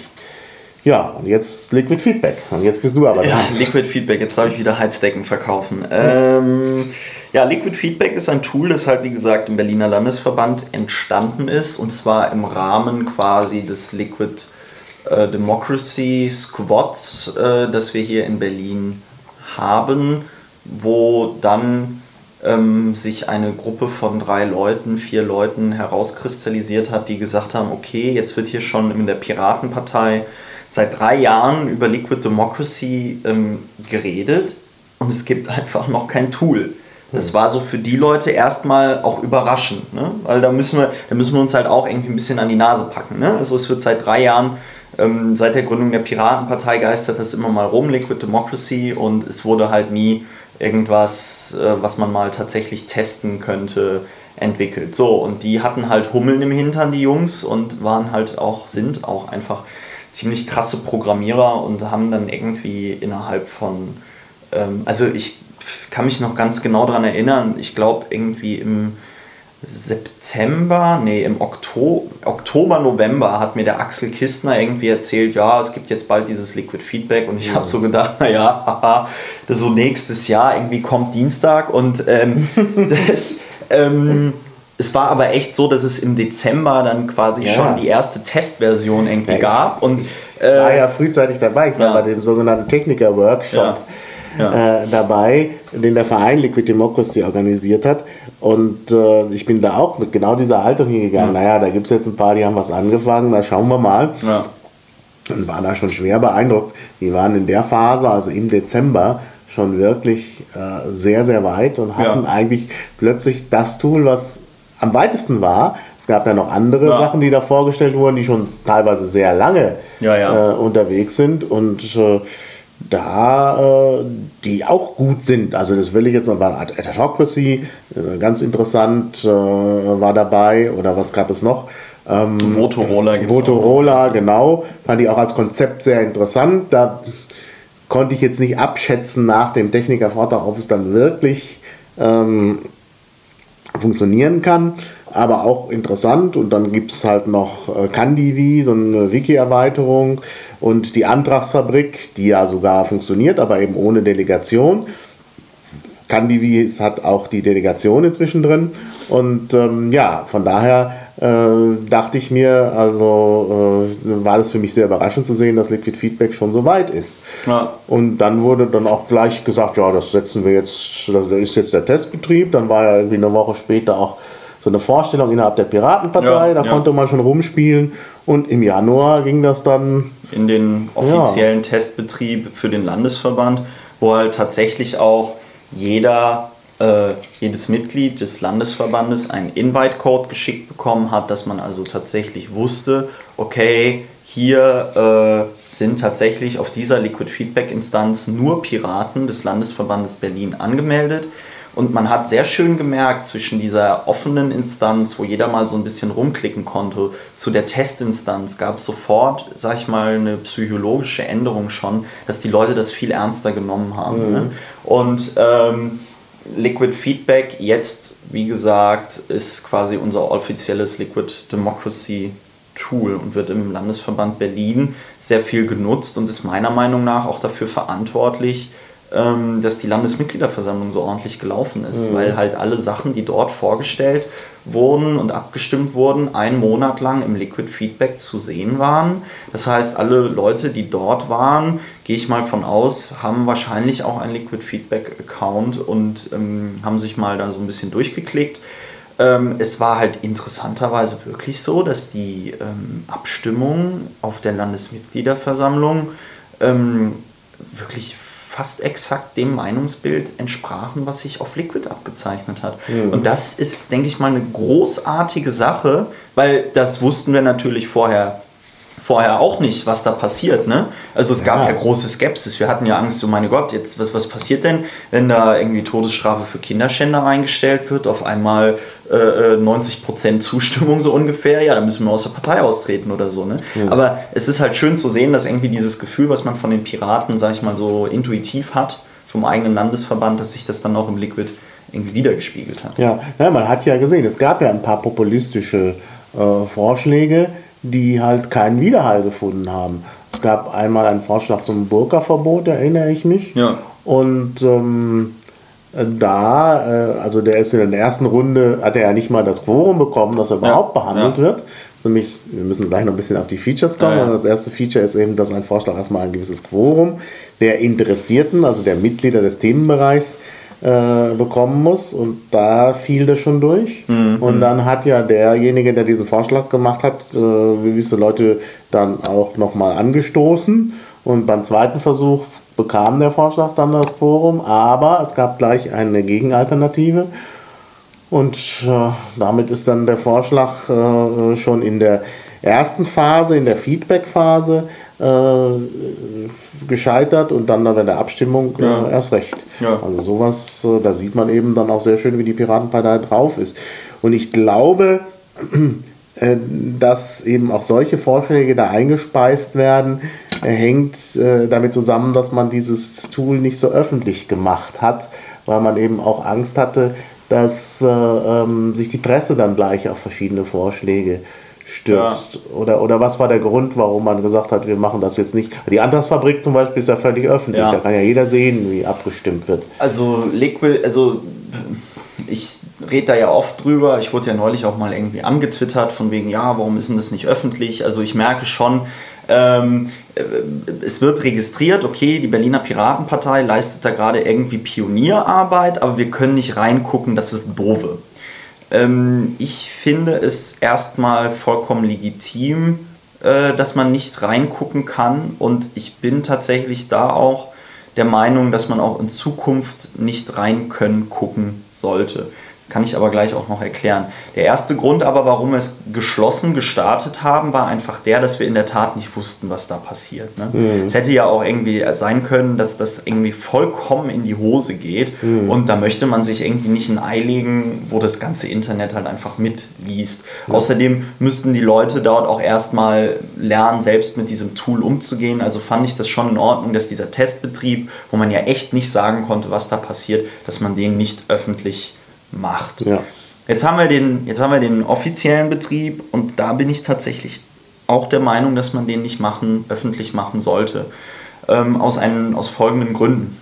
Ja, und jetzt Liquid Feedback. Und jetzt bist du aber Ja, Liquid Feedback, jetzt darf ich wieder Heizdecken verkaufen. Ähm, ja, Liquid Feedback ist ein Tool, das halt wie gesagt im Berliner Landesverband entstanden ist und zwar im Rahmen quasi des Liquid äh, Democracy Squad, äh, das wir hier in Berlin haben, wo dann ähm, sich eine Gruppe von drei Leuten, vier Leuten herauskristallisiert hat, die gesagt haben, okay, jetzt wird hier schon in der Piratenpartei seit drei Jahren über Liquid Democracy ähm, geredet und es gibt einfach noch kein Tool. Das hm. war so für die Leute erstmal auch überraschend, ne? weil da müssen, wir, da müssen wir uns halt auch irgendwie ein bisschen an die Nase packen. Ne? Also es wird seit drei Jahren ähm, seit der Gründung der Piratenpartei geistert das immer mal rum, Liquid Democracy, und es wurde halt nie irgendwas, äh, was man mal tatsächlich testen könnte, entwickelt. So, und die hatten halt Hummeln im Hintern, die Jungs, und waren halt auch, sind auch einfach ziemlich krasse Programmierer und haben dann irgendwie innerhalb von, ähm, also ich kann mich noch ganz genau daran erinnern, ich glaube irgendwie im September, nee, im Oktober, Oktober, November hat mir der Axel Kistner irgendwie erzählt, ja, es gibt jetzt bald dieses Liquid Feedback und ich habe so gedacht, naja, haha, das so nächstes Jahr, irgendwie kommt Dienstag und ähm, (laughs) das, ähm, es war aber echt so, dass es im Dezember dann quasi ja. schon die erste Testversion irgendwie ja, gab und äh, war ja frühzeitig dabei, ich war bei dem sogenannten Techniker-Workshop äh, dabei, den der Verein Liquid Democracy organisiert hat und äh, ich bin da auch mit genau dieser Haltung hingegangen. Ja. Naja, da gibt es jetzt ein paar, die haben was angefangen, da schauen wir mal. Ja. Und war da schon schwer beeindruckt. Die waren in der Phase, also im Dezember, schon wirklich äh, sehr, sehr weit und hatten ja. eigentlich plötzlich das Tool, was am weitesten war. Es gab ja noch andere ja. Sachen, die da vorgestellt wurden, die schon teilweise sehr lange ja, äh, unterwegs sind. Und äh, da, äh, die auch gut sind. Also das will ich jetzt noch, war Autocracy, äh, ganz interessant, äh, war dabei oder was gab es noch? Ähm, Motorola. Motorola, genau. Fand ich auch als Konzept sehr interessant. Da konnte ich jetzt nicht abschätzen nach dem Technikervortrag, ob es dann wirklich ähm, funktionieren kann, aber auch interessant. Und dann gibt es halt noch äh, Candivi, so eine Wiki-Erweiterung und die Antragsfabrik, die ja sogar funktioniert, aber eben ohne Delegation. Candivi hat auch die Delegation inzwischen drin. Und ähm, ja, von daher äh, dachte ich mir, also äh, war es für mich sehr überraschend zu sehen, dass Liquid Feedback schon so weit ist. Ja. Und dann wurde dann auch gleich gesagt, ja, das setzen wir jetzt, das ist jetzt der Testbetrieb. Dann war ja irgendwie eine Woche später auch so eine Vorstellung innerhalb der Piratenpartei, ja, da ja. konnte man schon rumspielen. Und im Januar ging das dann in den offiziellen ja. Testbetrieb für den Landesverband, wo halt tatsächlich auch jeder, äh, jedes Mitglied des Landesverbandes einen Invite-Code geschickt bekommen hat, dass man also tatsächlich wusste, okay, hier äh, sind tatsächlich auf dieser Liquid Feedback-Instanz nur Piraten des Landesverbandes Berlin angemeldet. Und man hat sehr schön gemerkt, zwischen dieser offenen Instanz, wo jeder mal so ein bisschen rumklicken konnte, zu der Testinstanz gab es sofort, sag ich mal, eine psychologische Änderung schon, dass die Leute das viel ernster genommen haben. Mhm. Ne? Und ähm, Liquid Feedback jetzt, wie gesagt, ist quasi unser offizielles Liquid Democracy Tool und wird im Landesverband Berlin sehr viel genutzt und ist meiner Meinung nach auch dafür verantwortlich, ähm, dass die Landesmitgliederversammlung so ordentlich gelaufen ist, mhm. weil halt alle Sachen, die dort vorgestellt wurden und abgestimmt wurden, einen Monat lang im Liquid Feedback zu sehen waren. Das heißt, alle Leute, die dort waren, gehe ich mal von aus, haben wahrscheinlich auch einen Liquid Feedback Account und ähm, haben sich mal da so ein bisschen durchgeklickt. Ähm, es war halt interessanterweise wirklich so, dass die ähm, Abstimmungen auf der Landesmitgliederversammlung ähm, wirklich fast exakt dem Meinungsbild entsprachen, was sich auf Liquid abgezeichnet hat. Mhm. Und das ist, denke ich mal, eine großartige Sache, weil das wussten wir natürlich vorher vorher auch nicht, was da passiert. Ne? Also es gab ja. ja große Skepsis. Wir hatten ja Angst, so meine Gott, jetzt was, was passiert denn, wenn da irgendwie Todesstrafe für Kinderschänder eingestellt wird, auf einmal äh, 90% äh, Zustimmung so ungefähr, ja, dann müssen wir aus der Partei austreten oder so. Ne? Ja. Aber es ist halt schön zu sehen, dass irgendwie dieses Gefühl, was man von den Piraten, sag ich mal, so intuitiv hat, vom eigenen Landesverband, dass sich das dann auch im Liquid irgendwie wiedergespiegelt hat. Ja, ja man hat ja gesehen, es gab ja ein paar populistische äh, Vorschläge, die halt keinen Widerhall gefunden haben. Es gab einmal einen Vorschlag zum Burka-Verbot, erinnere ich mich. Ja. Und ähm, da, äh, also der ist in der ersten Runde, hat er ja nicht mal das Quorum bekommen, dass er überhaupt ja. behandelt ja. wird. nämlich, wir müssen gleich noch ein bisschen auf die Features kommen. Ja, das erste Feature ist eben, dass ein Vorschlag erstmal ein gewisses Quorum der Interessierten, also der Mitglieder des Themenbereichs, äh, bekommen muss. Und da fiel das schon durch. Mhm. Und dann hat ja derjenige, der diesen Vorschlag gemacht hat, äh, gewisse Leute dann auch nochmal angestoßen. Und beim zweiten Versuch bekam der Vorschlag dann das Forum, aber es gab gleich eine Gegenalternative. Und äh, damit ist dann der Vorschlag äh, schon in der ersten Phase, in der Feedback-Phase, äh, gescheitert und dann bei der Abstimmung äh, ja. erst recht. Ja. Also sowas, äh, da sieht man eben dann auch sehr schön, wie die Piratenpartei drauf ist. Und ich glaube, (clears throat) äh, dass eben auch solche Vorschläge da eingespeist werden, äh, hängt damit zusammen, dass man dieses Tool nicht so öffentlich gemacht hat, weil man eben auch Angst hatte, dass äh, ähm, sich die Presse dann gleich auf verschiedene Vorschläge stürzt? Ja. Oder, oder was war der Grund, warum man gesagt hat, wir machen das jetzt nicht? Die Antragsfabrik zum Beispiel ist ja völlig öffentlich, ja. da kann ja jeder sehen, wie abgestimmt wird. Also Liquid, also ich rede da ja oft drüber. Ich wurde ja neulich auch mal irgendwie angetwittert von wegen, ja, warum ist denn das nicht öffentlich? Also ich merke schon, ähm, äh, es wird registriert, okay, die Berliner Piratenpartei leistet da gerade irgendwie Pionierarbeit, aber wir können nicht reingucken, das ist doofe. Ähm, ich finde es erstmal vollkommen legitim, äh, dass man nicht reingucken kann und ich bin tatsächlich da auch der Meinung, dass man auch in Zukunft nicht rein können gucken sollte. Kann ich aber gleich auch noch erklären. Der erste Grund aber, warum wir es geschlossen gestartet haben, war einfach der, dass wir in der Tat nicht wussten, was da passiert. Ne? Mhm. Es hätte ja auch irgendwie sein können, dass das irgendwie vollkommen in die Hose geht mhm. und da möchte man sich irgendwie nicht ein Ei legen, wo das ganze Internet halt einfach mitliest. Mhm. Außerdem müssten die Leute dort auch erstmal lernen, selbst mit diesem Tool umzugehen. Also fand ich das schon in Ordnung, dass dieser Testbetrieb, wo man ja echt nicht sagen konnte, was da passiert, dass man den nicht öffentlich macht. Ja. Jetzt, haben wir den, jetzt haben wir den offiziellen Betrieb und da bin ich tatsächlich auch der Meinung, dass man den nicht machen, öffentlich machen sollte. Ähm, aus, einen, aus folgenden Gründen.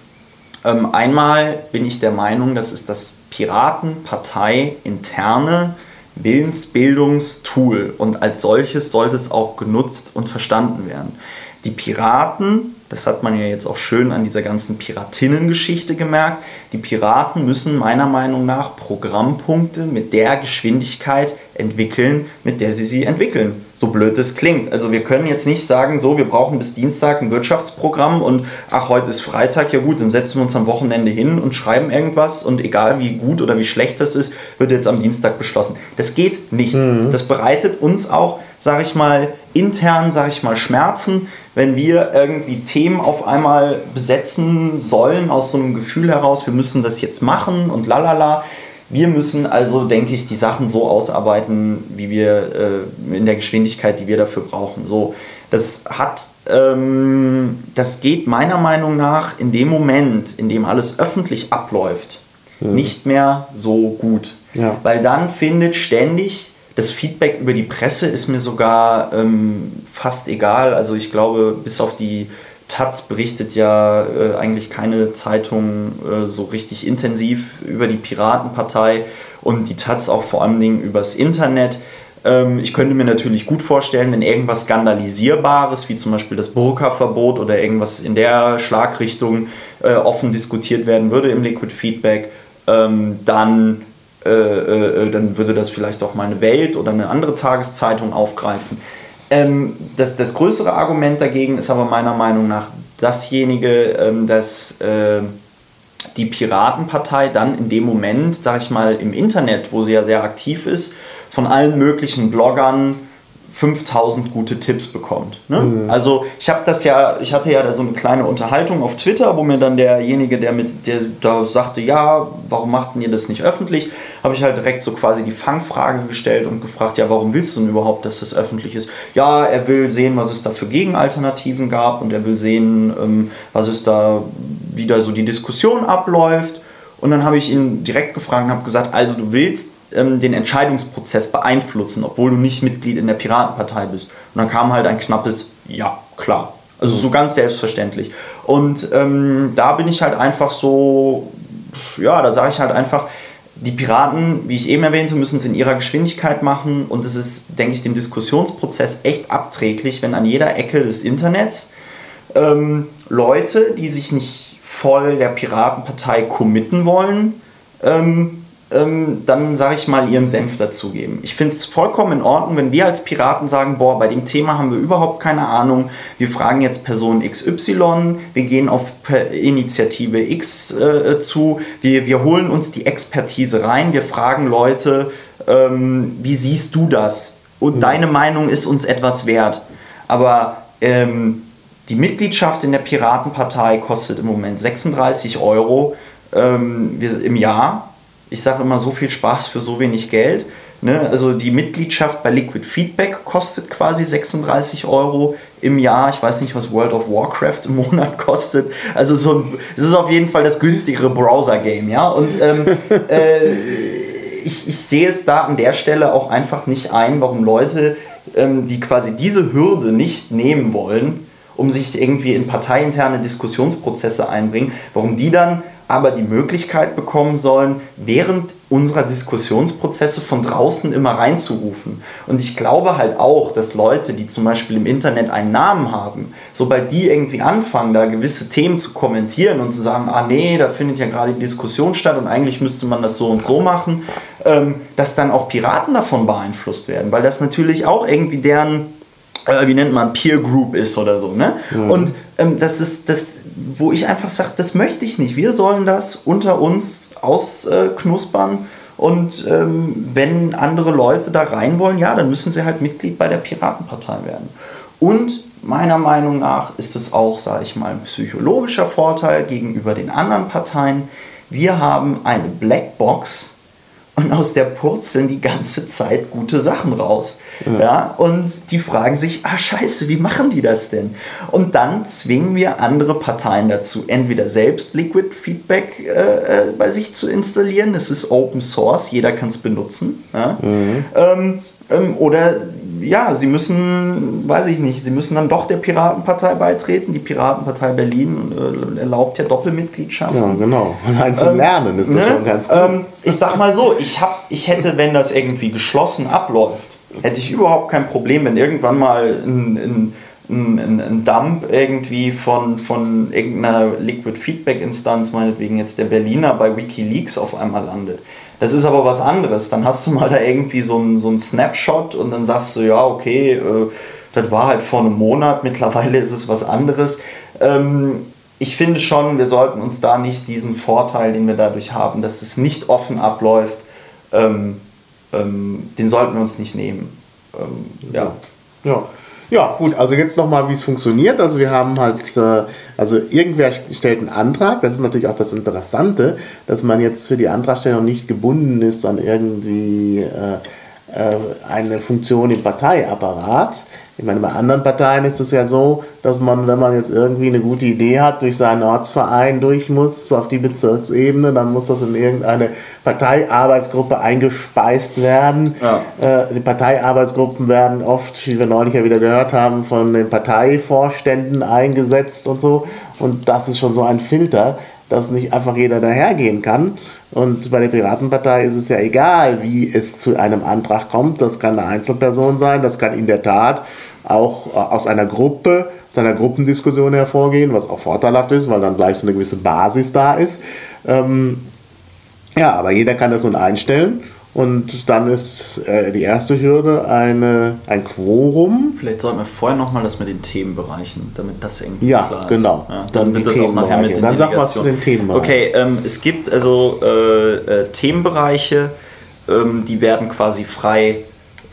Ähm, einmal bin ich der Meinung, das ist das Piratenpartei interne Willensbildungstool und als solches sollte es auch genutzt und verstanden werden. Die Piraten das hat man ja jetzt auch schön an dieser ganzen Piratinnen-Geschichte gemerkt. Die Piraten müssen meiner Meinung nach Programmpunkte mit der Geschwindigkeit entwickeln, mit der sie sie entwickeln. So blöd es klingt. Also wir können jetzt nicht sagen, so, wir brauchen bis Dienstag ein Wirtschaftsprogramm und ach, heute ist Freitag, ja gut, dann setzen wir uns am Wochenende hin und schreiben irgendwas und egal wie gut oder wie schlecht das ist, wird jetzt am Dienstag beschlossen. Das geht nicht. Mhm. Das bereitet uns auch, sage ich mal, intern, sage ich mal, Schmerzen wenn wir irgendwie Themen auf einmal besetzen sollen, aus so einem Gefühl heraus, wir müssen das jetzt machen und lalala. Wir müssen also, denke ich, die Sachen so ausarbeiten, wie wir äh, in der Geschwindigkeit, die wir dafür brauchen. So, das hat, ähm, das geht meiner Meinung nach in dem Moment, in dem alles öffentlich abläuft, ja. nicht mehr so gut. Ja. Weil dann findet ständig das Feedback über die Presse ist mir sogar ähm, fast egal. Also ich glaube, bis auf die Taz berichtet ja äh, eigentlich keine Zeitung äh, so richtig intensiv über die Piratenpartei und die Taz auch vor allen Dingen übers Internet. Ähm, ich könnte mir natürlich gut vorstellen, wenn irgendwas Skandalisierbares, wie zum Beispiel das Burka-Verbot oder irgendwas in der Schlagrichtung äh, offen diskutiert werden würde im Liquid Feedback, ähm, dann äh, äh, dann würde das vielleicht auch mal eine Welt oder eine andere Tageszeitung aufgreifen. Ähm, das, das größere Argument dagegen ist aber meiner Meinung nach dasjenige, ähm, dass äh, die Piratenpartei dann in dem Moment, sag ich mal, im Internet, wo sie ja sehr aktiv ist, von allen möglichen Bloggern 5000 gute Tipps bekommt. Ne? Mhm. Also ich habe das ja, ich hatte ja da so eine kleine Unterhaltung auf Twitter, wo mir dann derjenige, der mit, der da sagte, ja, warum machten ihr das nicht öffentlich, habe ich halt direkt so quasi die Fangfrage gestellt und gefragt, ja, warum willst du denn überhaupt, dass das öffentlich ist? Ja, er will sehen, was es da für Gegenalternativen gab und er will sehen, ähm, was es da wieder so die Diskussion abläuft. Und dann habe ich ihn direkt gefragt und habe gesagt, also du willst ähm, den Entscheidungsprozess beeinflussen, obwohl du nicht Mitglied in der Piratenpartei bist. Und dann kam halt ein knappes Ja, klar. Also so ganz selbstverständlich. Und ähm, da bin ich halt einfach so, ja, da sage ich halt einfach, die Piraten, wie ich eben erwähnte, müssen es in ihrer Geschwindigkeit machen und es ist, denke ich, dem Diskussionsprozess echt abträglich, wenn an jeder Ecke des Internets ähm, Leute, die sich nicht voll der Piratenpartei committen wollen, ähm, ähm, dann sage ich mal, ihren Senf dazugeben. Ich finde es vollkommen in Ordnung, wenn wir als Piraten sagen, boah, bei dem Thema haben wir überhaupt keine Ahnung, wir fragen jetzt Person XY, wir gehen auf Initiative X äh, zu, wir, wir holen uns die Expertise rein, wir fragen Leute, ähm, wie siehst du das? Und mhm. deine Meinung ist uns etwas wert. Aber ähm, die Mitgliedschaft in der Piratenpartei kostet im Moment 36 Euro ähm, im Jahr ich sage immer, so viel Spaß für so wenig Geld. Ne? Also die Mitgliedschaft bei Liquid Feedback kostet quasi 36 Euro im Jahr. Ich weiß nicht, was World of Warcraft im Monat (laughs) kostet. Also so ein, es ist auf jeden Fall das günstigere Browser-Game, ja. Und ähm, (laughs) äh, ich, ich sehe es da an der Stelle auch einfach nicht ein, warum Leute, ähm, die quasi diese Hürde nicht nehmen wollen, um sich irgendwie in parteiinterne Diskussionsprozesse einbringen, warum die dann aber die Möglichkeit bekommen sollen, während unserer Diskussionsprozesse von draußen immer reinzurufen. Und ich glaube halt auch, dass Leute, die zum Beispiel im Internet einen Namen haben, sobald die irgendwie anfangen, da gewisse Themen zu kommentieren und zu sagen, ah nee, da findet ja gerade die Diskussion statt und eigentlich müsste man das so und so machen, ähm, dass dann auch Piraten davon beeinflusst werden, weil das natürlich auch irgendwie deren äh, wie nennt man, Peer Group ist oder so. Ne? Mhm. Und ähm, das ist das, wo ich einfach sage, das möchte ich nicht. Wir sollen das unter uns ausknuspern. Und ähm, wenn andere Leute da rein wollen, ja, dann müssen sie halt Mitglied bei der Piratenpartei werden. Und meiner Meinung nach ist es auch, sage ich mal, ein psychologischer Vorteil gegenüber den anderen Parteien. Wir haben eine Blackbox, und aus der purzeln die ganze Zeit gute Sachen raus. Ja. ja. und die fragen sich, ah scheiße, wie machen die das denn? Und dann zwingen wir andere Parteien dazu, entweder selbst Liquid Feedback äh, äh bei sich zu installieren, es ist Open Source, jeder kann es benutzen. Ja? Mhm. Ähm, ähm, oder ja, sie müssen, weiß ich nicht, sie müssen dann doch der Piratenpartei beitreten. Die Piratenpartei Berlin äh, erlaubt ja Doppelmitgliedschaft. Ja, genau. Allein zu ähm, lernen ist das ne? schon ganz gut. Ähm, ich sag mal so, ich, hab, ich hätte, wenn das irgendwie geschlossen abläuft, hätte ich überhaupt kein Problem, wenn irgendwann mal ein, ein ein, ein, Dump irgendwie von, von irgendeiner Liquid Feedback Instanz, meinetwegen jetzt der Berliner, bei Wikileaks auf einmal landet. Das ist aber was anderes. Dann hast du mal da irgendwie so einen so Snapshot und dann sagst du, ja, okay, äh, das war halt vor einem Monat, mittlerweile ist es was anderes. Ähm, ich finde schon, wir sollten uns da nicht diesen Vorteil, den wir dadurch haben, dass es nicht offen abläuft, ähm, ähm, den sollten wir uns nicht nehmen. Ähm, ja. ja. Ja, gut, also jetzt nochmal, wie es funktioniert. Also wir haben halt, äh, also irgendwer stellt einen Antrag, das ist natürlich auch das Interessante, dass man jetzt für die Antragstellung nicht gebunden ist an irgendwie äh, äh, eine Funktion im Parteiapparat. Ich meine, bei anderen Parteien ist es ja so, dass man, wenn man jetzt irgendwie eine gute Idee hat, durch seinen Ortsverein durch muss, auf die Bezirksebene, dann muss das in irgendeine Parteiarbeitsgruppe eingespeist werden. Ja. Äh, die Parteiarbeitsgruppen werden oft, wie wir neulich ja wieder gehört haben, von den Parteivorständen eingesetzt und so. Und das ist schon so ein Filter, dass nicht einfach jeder dahergehen kann. Und bei der Piratenpartei ist es ja egal, wie es zu einem Antrag kommt. Das kann eine Einzelperson sein, das kann in der Tat auch äh, aus einer Gruppe, aus einer Gruppendiskussion hervorgehen, was auch vorteilhaft ist, weil dann gleich so eine gewisse Basis da ist. Ähm, ja, aber jeder kann das nun einstellen und dann ist äh, die erste Hürde eine, ein Quorum. Vielleicht sollten wir vorher nochmal das mit den Themenbereichen, damit das irgendwie ja, klar ist. Genau. Ja, dann wird das auch nachher mit den Dann sag mal zu den Themenbereichen. Okay, ähm, es gibt also äh, äh, Themenbereiche, ähm, die werden quasi frei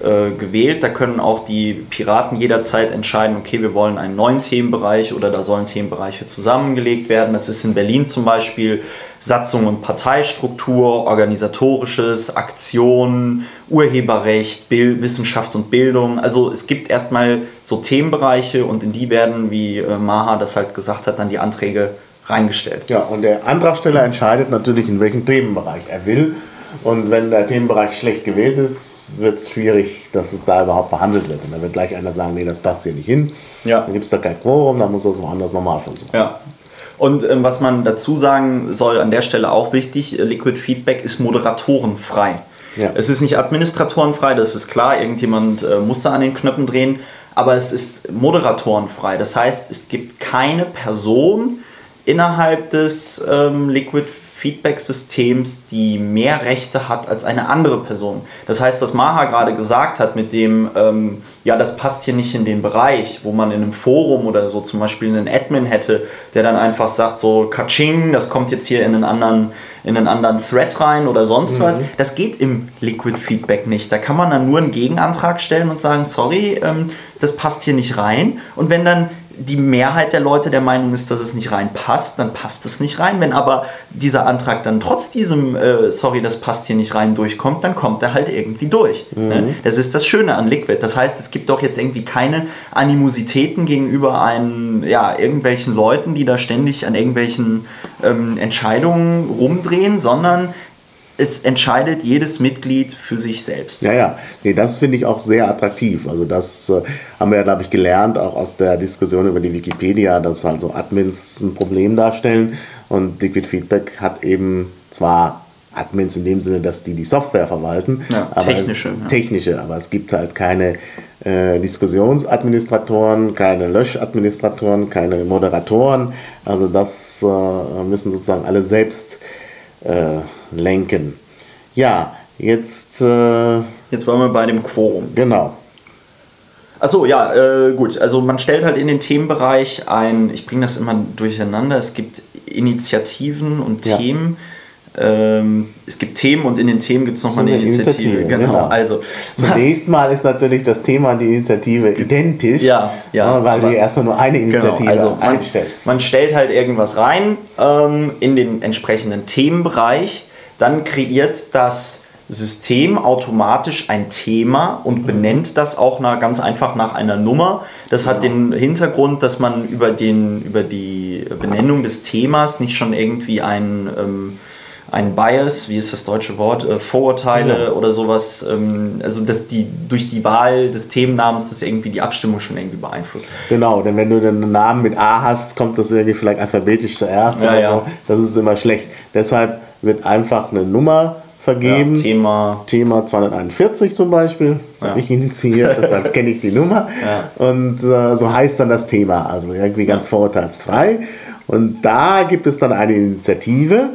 äh, gewählt. Da können auch die Piraten jederzeit entscheiden, okay, wir wollen einen neuen Themenbereich oder da sollen Themenbereiche zusammengelegt werden. Das ist in Berlin zum Beispiel Satzung und Parteistruktur, organisatorisches, Aktionen, Urheberrecht, Bild, Wissenschaft und Bildung. Also es gibt erstmal so Themenbereiche und in die werden, wie äh, Maha das halt gesagt hat, dann die Anträge reingestellt. Ja, und der Antragsteller entscheidet natürlich, in welchem Themenbereich er will. Und wenn der Themenbereich schlecht gewählt ist, wird es schwierig, dass es da überhaupt behandelt wird. Und da wird gleich einer sagen, nee, das passt hier nicht hin. Ja. Dann gibt es da kein Quorum, dann muss das woanders nochmal versuchen. Ja. Und ähm, was man dazu sagen soll, an der Stelle auch wichtig, äh, Liquid Feedback ist moderatorenfrei. Ja. Es ist nicht administratorenfrei, das ist klar, irgendjemand äh, muss da an den Knöpfen drehen, aber es ist moderatorenfrei. Das heißt, es gibt keine Person innerhalb des ähm, Liquid Feedback-Systems, die mehr Rechte hat als eine andere Person. Das heißt, was Maha gerade gesagt hat mit dem, ähm, ja, das passt hier nicht in den Bereich, wo man in einem Forum oder so zum Beispiel einen Admin hätte, der dann einfach sagt, so, Kaching, das kommt jetzt hier in einen anderen, in einen anderen Thread rein oder sonst mhm. was. Das geht im Liquid Feedback nicht. Da kann man dann nur einen Gegenantrag stellen und sagen, sorry, ähm, das passt hier nicht rein. Und wenn dann die Mehrheit der Leute der Meinung ist, dass es nicht reinpasst, dann passt es nicht rein. Wenn aber dieser Antrag dann trotz diesem, äh, sorry, das passt hier nicht rein, durchkommt, dann kommt er halt irgendwie durch. Ne? Mhm. Ne? Das ist das Schöne an Liquid. Das heißt, es gibt doch jetzt irgendwie keine Animositäten gegenüber einen, ja, irgendwelchen Leuten, die da ständig an irgendwelchen ähm, Entscheidungen rumdrehen, sondern es entscheidet jedes Mitglied für sich selbst. Ja, ja, nee, das finde ich auch sehr attraktiv. Also das äh, haben wir ja, glaube ich, gelernt, auch aus der Diskussion über die Wikipedia, dass also Admins ein Problem darstellen und Liquid Feedback hat eben zwar Admins in dem Sinne, dass die die Software verwalten, ja, aber technische, es, ja. technische, aber es gibt halt keine äh, Diskussionsadministratoren, keine Löschadministratoren, keine Moderatoren. Also das äh, müssen sozusagen alle selbst äh, lenken. Ja, jetzt. Äh, jetzt waren wir bei dem Quorum. Genau. Achso, ja, äh, gut. Also man stellt halt in den Themenbereich ein, ich bringe das immer durcheinander, es gibt Initiativen und ja. Themen. Ähm, es gibt Themen und in den Themen gibt es nochmal eine, eine Initiative. Initiative. Genau. genau. Also, Zunächst (laughs) mal ist natürlich das Thema und die Initiative identisch, ja, ja, weil du erstmal nur eine genau, Initiative genau, also man, einstellst. Man stellt halt irgendwas rein ähm, in den entsprechenden Themenbereich dann kreiert das System automatisch ein Thema und benennt das auch nach, ganz einfach nach einer Nummer. Das hat den Hintergrund, dass man über, den, über die Benennung des Themas nicht schon irgendwie ein, ähm, ein Bias, wie ist das deutsche Wort, äh, Vorurteile ja. oder sowas, ähm, also dass die durch die Wahl des Themennamens das irgendwie die Abstimmung schon irgendwie beeinflusst. Genau, denn wenn du den Namen mit A hast, kommt das irgendwie vielleicht alphabetisch zuerst ja, oder ja. so. Das ist immer schlecht. Deshalb wird einfach eine Nummer vergeben. Ja, Thema. Thema 241 zum Beispiel. Das ja. habe ich initiiert, (laughs) deshalb kenne ich die Nummer. Ja. Und äh, so heißt dann das Thema, also irgendwie ganz vorurteilsfrei. Und da gibt es dann eine Initiative.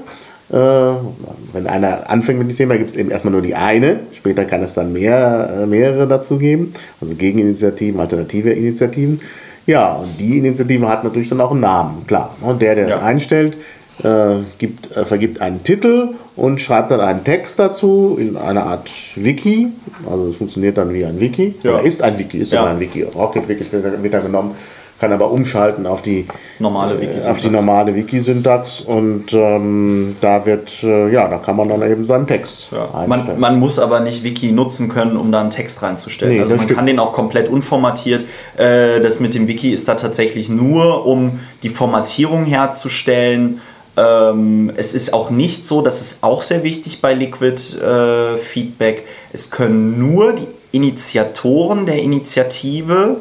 Äh, wenn einer anfängt mit dem Thema, gibt es eben erstmal nur die eine. Später kann es dann mehr, äh, mehrere dazu geben. Also Gegeninitiativen, alternative Initiativen. Ja, und die Initiative hat natürlich dann auch einen Namen, klar. Und der, der es einstellt, äh, gibt, äh, vergibt einen Titel und schreibt dann einen Text dazu in einer Art Wiki. Also es funktioniert dann wie ein Wiki. Ja. Oder ist ein Wiki, ist ja. ein Wiki. Rocket Wiki wird da genommen, kann aber umschalten auf die normale Wiki auf die normale Wiki-Syntax und ähm, da wird äh, ja da kann man dann eben seinen Text ja. man, man, muss aber nicht Wiki nutzen können, um da einen Text reinzustellen. Nee, also man stimmt. kann den auch komplett unformatiert. Äh, das mit dem Wiki ist da tatsächlich nur, um die Formatierung herzustellen ähm, es ist auch nicht so, das ist auch sehr wichtig bei Liquid äh, Feedback, es können nur die Initiatoren der Initiative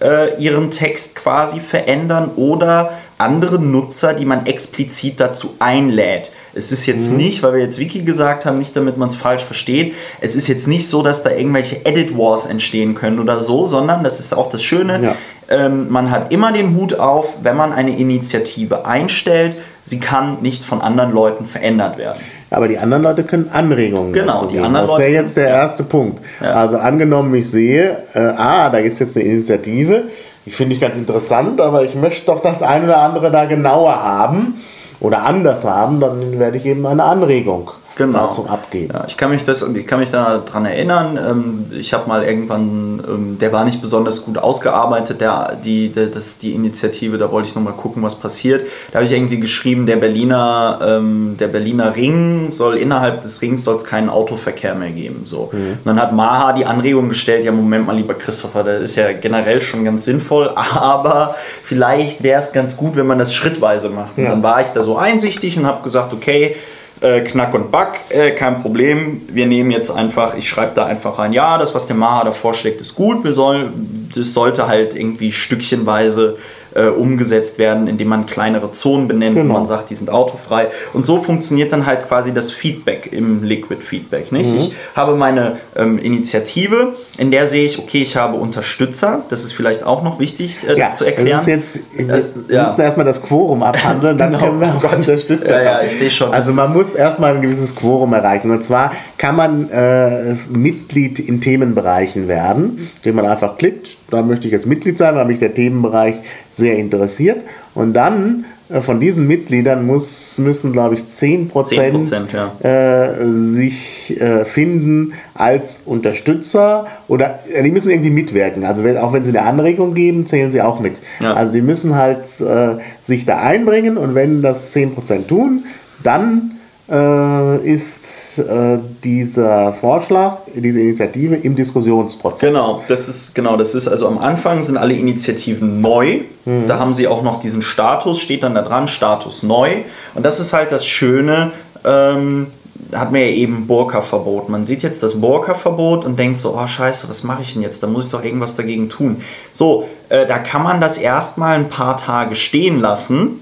äh, ihren Text quasi verändern oder andere Nutzer, die man explizit dazu einlädt. Es ist jetzt mhm. nicht, weil wir jetzt Wiki gesagt haben, nicht damit man es falsch versteht, es ist jetzt nicht so, dass da irgendwelche Edit Wars entstehen können oder so, sondern das ist auch das Schöne, ja. ähm, man hat immer den Hut auf, wenn man eine Initiative einstellt, sie kann nicht von anderen Leuten verändert werden. Aber die anderen Leute können Anregungen genau, dazu geben. Das wäre jetzt der erste Punkt. Ja. Also angenommen, ich sehe, äh, ah, da ist jetzt eine Initiative, die finde ich ganz interessant, aber ich möchte doch das eine oder andere da genauer haben oder anders haben, dann werde ich eben eine Anregung genau. zum Abgeben. Ja, ich kann mich das, ich kann mich daran erinnern. Ähm, ich habe mal irgendwann, ähm, der war nicht besonders gut ausgearbeitet, der, die, der, das, die Initiative. Da wollte ich noch mal gucken, was passiert. Da habe ich irgendwie geschrieben, der Berliner, ähm, der Berliner Ring soll innerhalb des Rings soll es keinen Autoverkehr mehr geben. So. Mhm. dann hat Maha die Anregung gestellt, ja Moment mal, lieber Christopher, das ist ja generell schon ganz sinnvoll, (laughs) aber vielleicht wäre es ganz gut, wenn man das schrittweise macht. Und ja. dann war ich da so einsichtig und habe gesagt, okay, äh, Knack und Back, äh, kein Problem. Wir nehmen jetzt einfach, ich schreibe da einfach rein, ja, das, was der Maha da vorschlägt, ist gut. Wir sollen, das sollte halt irgendwie stückchenweise äh, umgesetzt werden, indem man kleinere Zonen benennt, genau. wo man sagt, die sind autofrei. Und so funktioniert dann halt quasi das Feedback im Liquid Feedback. Nicht? Mhm. Ich habe meine ähm, Initiative, in der sehe ich, okay, ich habe Unterstützer. Das ist vielleicht auch noch wichtig, äh, ja, das zu erklären. Das ist jetzt, das, wir ja. müssen erstmal das Quorum abhandeln, dann (laughs) genau. können wir auch Unterstützer ja, ja, ich sehe schon. Also man muss erstmal ein gewisses Quorum erreichen. Und zwar kann man äh, Mitglied in Themenbereichen werden, indem man einfach klickt, da möchte ich jetzt Mitglied sein, weil mich der Themenbereich sehr interessiert. Und dann äh, von diesen Mitgliedern muss, müssen, glaube ich, 10 Prozent ja. äh, sich äh, finden als Unterstützer oder äh, die müssen irgendwie mitwirken. Also wenn, auch wenn sie eine Anregung geben, zählen sie auch mit. Ja. Also sie müssen halt äh, sich da einbringen und wenn das 10 Prozent tun, dann äh, ist äh, dieser Vorschlag, diese Initiative im Diskussionsprozess. Genau, das ist genau, das ist also am Anfang sind alle Initiativen neu. Mhm. Da haben sie auch noch diesen Status, steht dann da dran, Status neu. Und das ist halt das Schöne. Ähm, hat mir ja eben Burka-Verbot. Man sieht jetzt das Burka-Verbot und denkt so, oh scheiße, was mache ich denn jetzt? Da muss ich doch irgendwas dagegen tun. So, äh, da kann man das erstmal ein paar Tage stehen lassen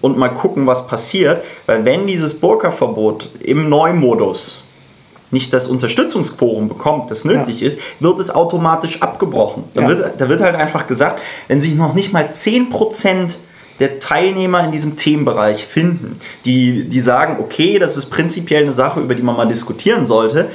und mal gucken, was passiert. Weil wenn dieses Burka-Verbot im Neumodus nicht das Unterstützungsquorum bekommt, das nötig ist, wird es automatisch abgebrochen. Da, Ja. wird, da wird halt einfach gesagt, wenn sich noch nicht mal 10% der Teilnehmer in diesem Themenbereich finden, die, die sagen, okay, das ist prinzipiell eine Sache, über die man mal diskutieren sollte,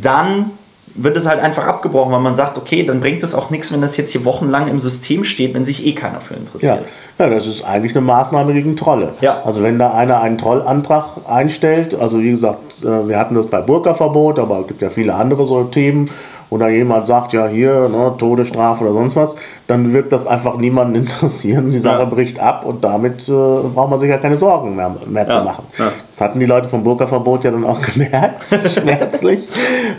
dann wird es halt einfach abgebrochen, weil man sagt, okay, dann bringt es auch nichts, wenn das jetzt hier wochenlang im System steht, wenn sich eh keiner für Ja. interessiert. ja, das ist eigentlich eine Maßnahme gegen Trolle. Ja. Also wenn da einer einen Trollantrag einstellt, also wie gesagt, äh, wir hatten das bei Burka-Verbot, aber es gibt ja viele andere so Themen, da jemand sagt, ja hier, ne, Todesstrafe oder sonst was, dann wird das einfach niemanden (laughs) interessieren. Die Sache Ja. bricht ab und damit äh, braucht man sich ja keine Sorgen mehr, mehr Ja. zu machen. Ja. Das hatten die Leute vom Burka-Verbot ja dann auch (laughs) gemerkt, schmerzlich,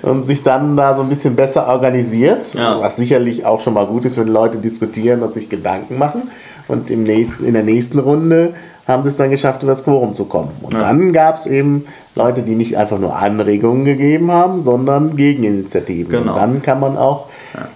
und sich dann da so ein bisschen besser organisiert, was sicherlich auch schon mal gut ist, wenn Leute diskutieren und sich Gedanken machen. Und im nächsten, in der nächsten Runde haben sie es dann geschafft, über das Quorum zu kommen. Und Ja. dann gab es eben Leute, die nicht einfach nur Anregungen gegeben haben, sondern Gegeninitiativen. Genau. Und dann kann man auch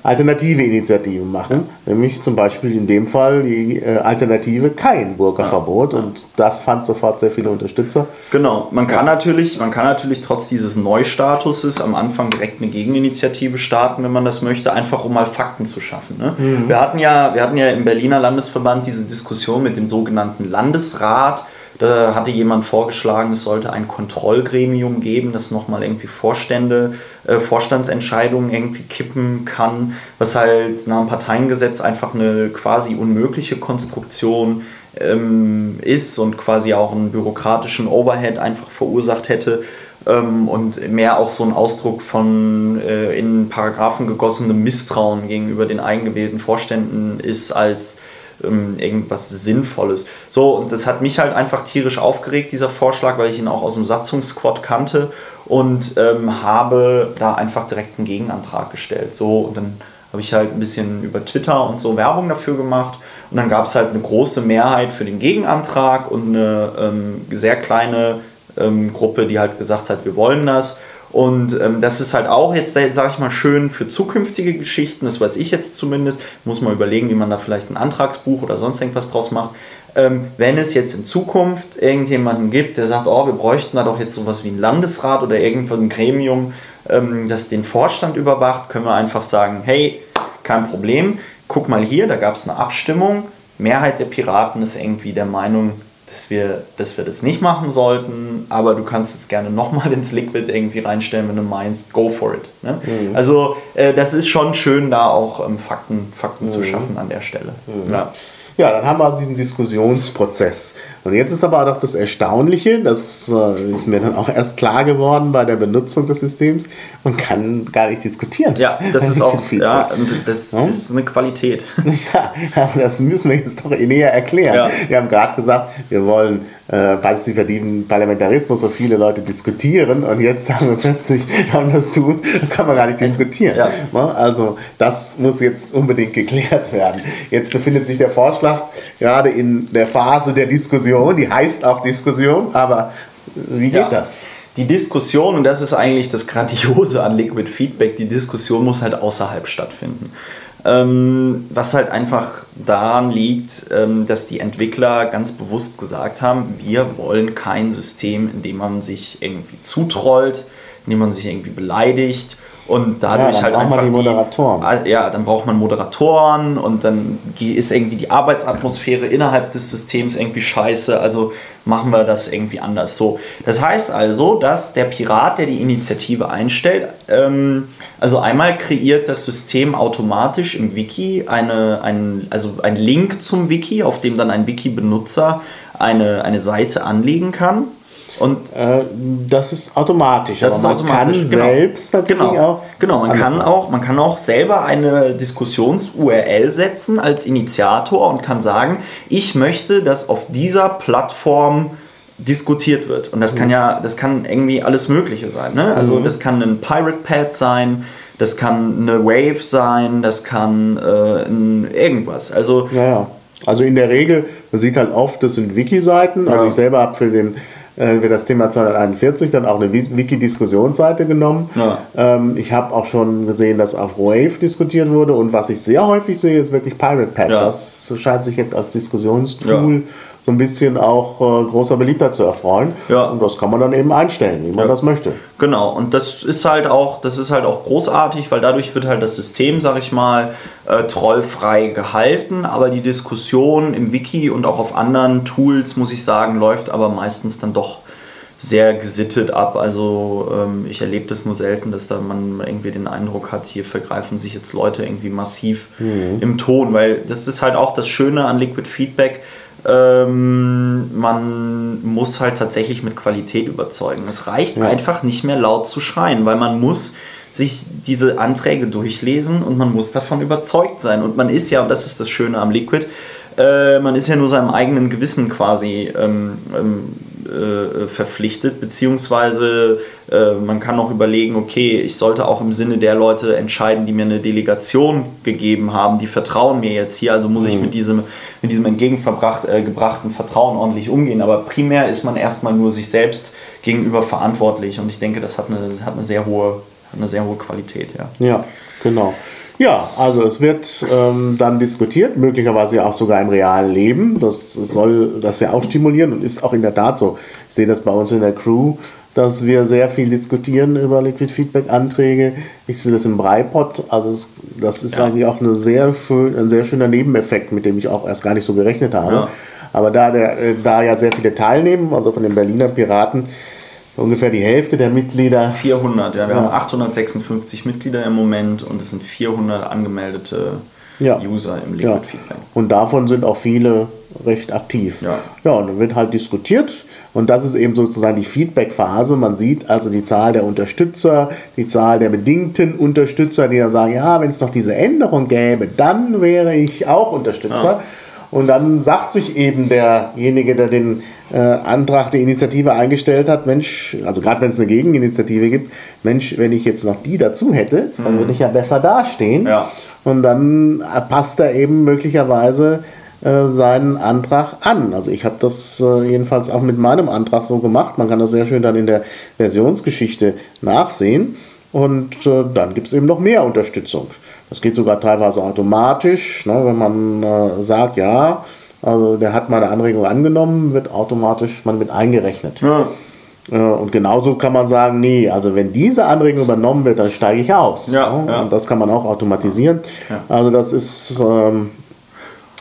alternative Initiativen machen, nämlich zum Beispiel in dem Fall die äh, Alternative kein Burka-Verbot. Und das fand sofort sehr viele Unterstützer. Genau, man kann, natürlich, man kann natürlich trotz dieses Neustatuses am Anfang direkt eine Gegeninitiative starten, wenn man das möchte, einfach um mal Fakten zu schaffen. Ne? Wir, hatten ja, wir hatten ja im Berliner Landesverband diese Diskussion mit dem sogenannten Landesrat. Da hatte jemand vorgeschlagen, es sollte ein Kontrollgremium geben, das nochmal irgendwie Vorstände, äh, Vorstandsentscheidungen irgendwie kippen kann, was halt nach dem Parteiengesetz einfach eine quasi unmögliche Konstruktion ähm, ist und quasi auch einen bürokratischen Overhead einfach verursacht hätte ähm, und mehr auch so ein Ausdruck von äh, in Paragraphen gegossenem Misstrauen gegenüber den eingewählten Vorständen ist als irgendwas Sinnvolles. So, und das hat mich halt einfach tierisch aufgeregt, dieser Vorschlag, weil ich ihn auch aus dem Satzungsquad kannte und ähm, habe da einfach direkt einen Gegenantrag gestellt. So, und dann habe ich halt ein bisschen über Twitter und so Werbung dafür gemacht. Und dann gab es halt eine große Mehrheit für den Gegenantrag und eine ähm, sehr kleine ähm, Gruppe, die halt gesagt hat, wir wollen das. Und ähm, das ist halt auch jetzt, sage ich mal, schön für zukünftige Geschichten, das weiß ich jetzt zumindest. Muss man überlegen, wie man da vielleicht ein Antragsbuch oder sonst irgendwas draus macht. Ähm, wenn es jetzt in Zukunft irgendjemanden gibt, der sagt, oh, wir bräuchten da doch jetzt sowas wie ein Landesrat oder irgendwann ein Gremium, ähm, das den Vorstand überwacht, können wir einfach sagen, hey, kein Problem, guck mal hier, da gab es eine Abstimmung. Mehrheit der Piraten ist irgendwie der Meinung, dass wir, dass wir das nicht machen sollten, aber du kannst es gerne nochmal (laughs) ins Liquid irgendwie reinstellen, wenn du meinst, go for it. Ne? Also äh, das ist schon schön, da auch ähm, Fakten, Fakten zu schaffen an der Stelle. Ja. Ja, dann haben wir also diesen Diskussionsprozess. Und jetzt ist aber auch das Erstaunliche, das äh, ist mir dann auch erst klar geworden bei der Benutzung des Systems, man kann gar nicht diskutieren. ja, das ist (laughs) auch ja, das Ja. ist eine Qualität. (laughs) Ja, aber das müssen wir jetzt doch näher erklären. Ja. Wir haben gerade gesagt, wir wollen äh, partizipativen Parlamentarismus, wo viele Leute diskutieren und jetzt sagen wir plötzlich, wenn (laughs) wir das tun, kann man gar nicht diskutieren. Ja. Ne? Also das muss jetzt unbedingt geklärt (laughs) werden. Jetzt befindet sich der Vorschlag gerade in der Phase der Diskussion, die heißt auch Diskussion, aber wie geht Ja. das? Die Diskussion, und das ist eigentlich das Grandiose an Liquid Feedback, die Diskussion muss halt außerhalb stattfinden. Ähm, was halt einfach daran liegt, ähm, dass die Entwickler ganz bewusst gesagt haben, wir wollen kein System, in dem man sich irgendwie zutrollt, in dem man sich irgendwie beleidigt und dadurch dann halt braucht man einfach die Moderatoren. Ah, ja, dann braucht man Moderatoren und dann ist irgendwie die Arbeitsatmosphäre innerhalb des Systems irgendwie scheiße, also machen wir das irgendwie anders. So, das heißt also, dass der Pirat, der die Initiative einstellt, ähm, also einmal kreiert das System automatisch im Wiki eine, ein, also ein Link zum Wiki, auf dem dann ein Wiki-Benutzer eine, eine Seite anlegen kann. Und äh, das ist automatisch. Das ist man automatisch. kann genau. selbst natürlich genau. auch. Genau, man kann auch, man kann auch selber eine Diskussions-URL setzen als Initiator und kann sagen, ich möchte, dass auf dieser Plattform diskutiert wird. Und das kann ja, das kann irgendwie alles Mögliche sein. Ne? Also Mhm. das kann ein Pirate Pad sein, das kann eine Wave sein, das kann äh, ein irgendwas. Also Ja, ja. Also in der Regel, man sieht halt oft, das sind Wiki-Seiten. Also Ja. ich selber habe für, den, äh, für das Thema 241 dann auch eine Wi- Wiki-Diskussionsseite genommen. Ja. Ähm, ich habe auch schon gesehen, dass auf Wave diskutiert wurde. Und was ich sehr häufig sehe, ist wirklich Pirate Pad. Ja. Das scheint sich jetzt als Diskussionstool so ein bisschen auch äh, großer Beliebtheit zu erfreuen. Ja. Und das kann man dann eben einstellen, wie man Ja. das möchte. Genau, und das ist halt auch, das ist halt auch großartig, weil dadurch wird halt das System, sag ich mal, äh, trollfrei gehalten, aber die Diskussion im Wiki und auch auf anderen Tools, muss ich sagen, läuft aber meistens dann doch sehr gesittet ab. Also ähm, ich erlebe das nur selten, dass da man irgendwie den Eindruck hat, hier vergreifen sich jetzt Leute irgendwie massiv im Ton, weil das ist halt auch das Schöne an Liquid Feedback. Ähm, man muss halt tatsächlich mit Qualität überzeugen. Es reicht Ja. einfach nicht mehr laut zu schreien, weil man muss sich diese Anträge durchlesen und man muss davon überzeugt sein. Und man ist ja, und das ist das Schöne am Liquid, äh, man ist ja nur seinem eigenen Gewissen quasi ähm, ähm, äh, verpflichtet, beziehungsweise äh, man kann auch überlegen, okay, ich sollte auch im Sinne der Leute entscheiden, die mir eine Delegation gegeben haben, die vertrauen mir jetzt hier, also muss ich mit diesem, mit diesem entgegengebrachten äh, Vertrauen ordentlich umgehen. Aber primär ist man erstmal nur sich selbst gegenüber verantwortlich und ich denke, das hat eine, hat eine, sehr, hohe, hat eine sehr hohe Qualität, ja. Ja, genau. Ja, also es wird ähm, dann diskutiert, möglicherweise ja auch sogar im realen Leben. Das soll das ja auch stimulieren und ist auch in der Tat so. Ich sehe das bei uns in der Crew, dass wir sehr viel diskutieren über Liquid Feedback Anträge. Ich sehe das im Breipot. Also es, das ist Ja. eigentlich auch eine sehr schön, ein sehr schöner Nebeneffekt, mit dem ich auch erst gar nicht so gerechnet habe. Ja. Aber da, der, äh, da ja sehr viele teilnehmen, also von den Berliner Piraten, ungefähr die Hälfte der Mitglieder 400, ja. Wir Ja. haben 856 Mitglieder im Moment und es sind 400 angemeldete Ja. User im Liquid Ja. Feedback. Und davon sind auch viele recht aktiv. Ja. ja, und dann wird halt diskutiert. Und das ist eben sozusagen die Feedback-Phase. Man sieht also die Zahl der Unterstützer, die Zahl der bedingten Unterstützer, die ja sagen, ja, wenn es noch diese Änderung gäbe, dann wäre ich auch Unterstützer. Ja. Und dann sagt sich eben derjenige, der den äh, Antrag der Initiative eingestellt hat, Mensch, also gerade wenn es eine Gegeninitiative gibt, Mensch, wenn ich jetzt noch die dazu hätte, dann würde ich ja besser dastehen. Mhm. Ja. Und dann äh, passt er eben möglicherweise äh, seinen Antrag an. Also ich habe das äh, jedenfalls auch mit meinem Antrag so gemacht. Man kann das sehr schön dann in der Versionsgeschichte nachsehen. Und dann gibt es eben noch mehr Unterstützung. Das geht sogar teilweise automatisch, ne, wenn man äh, sagt, ja, also der hat meine Anregung angenommen, wird automatisch man mit eingerechnet. Ja. Äh, Und genauso kann man sagen, nee, also wenn diese Anregung übernommen wird, dann steige ich aus. Ja, Ne? ja. Und das kann man auch automatisieren. Also das ist ähm,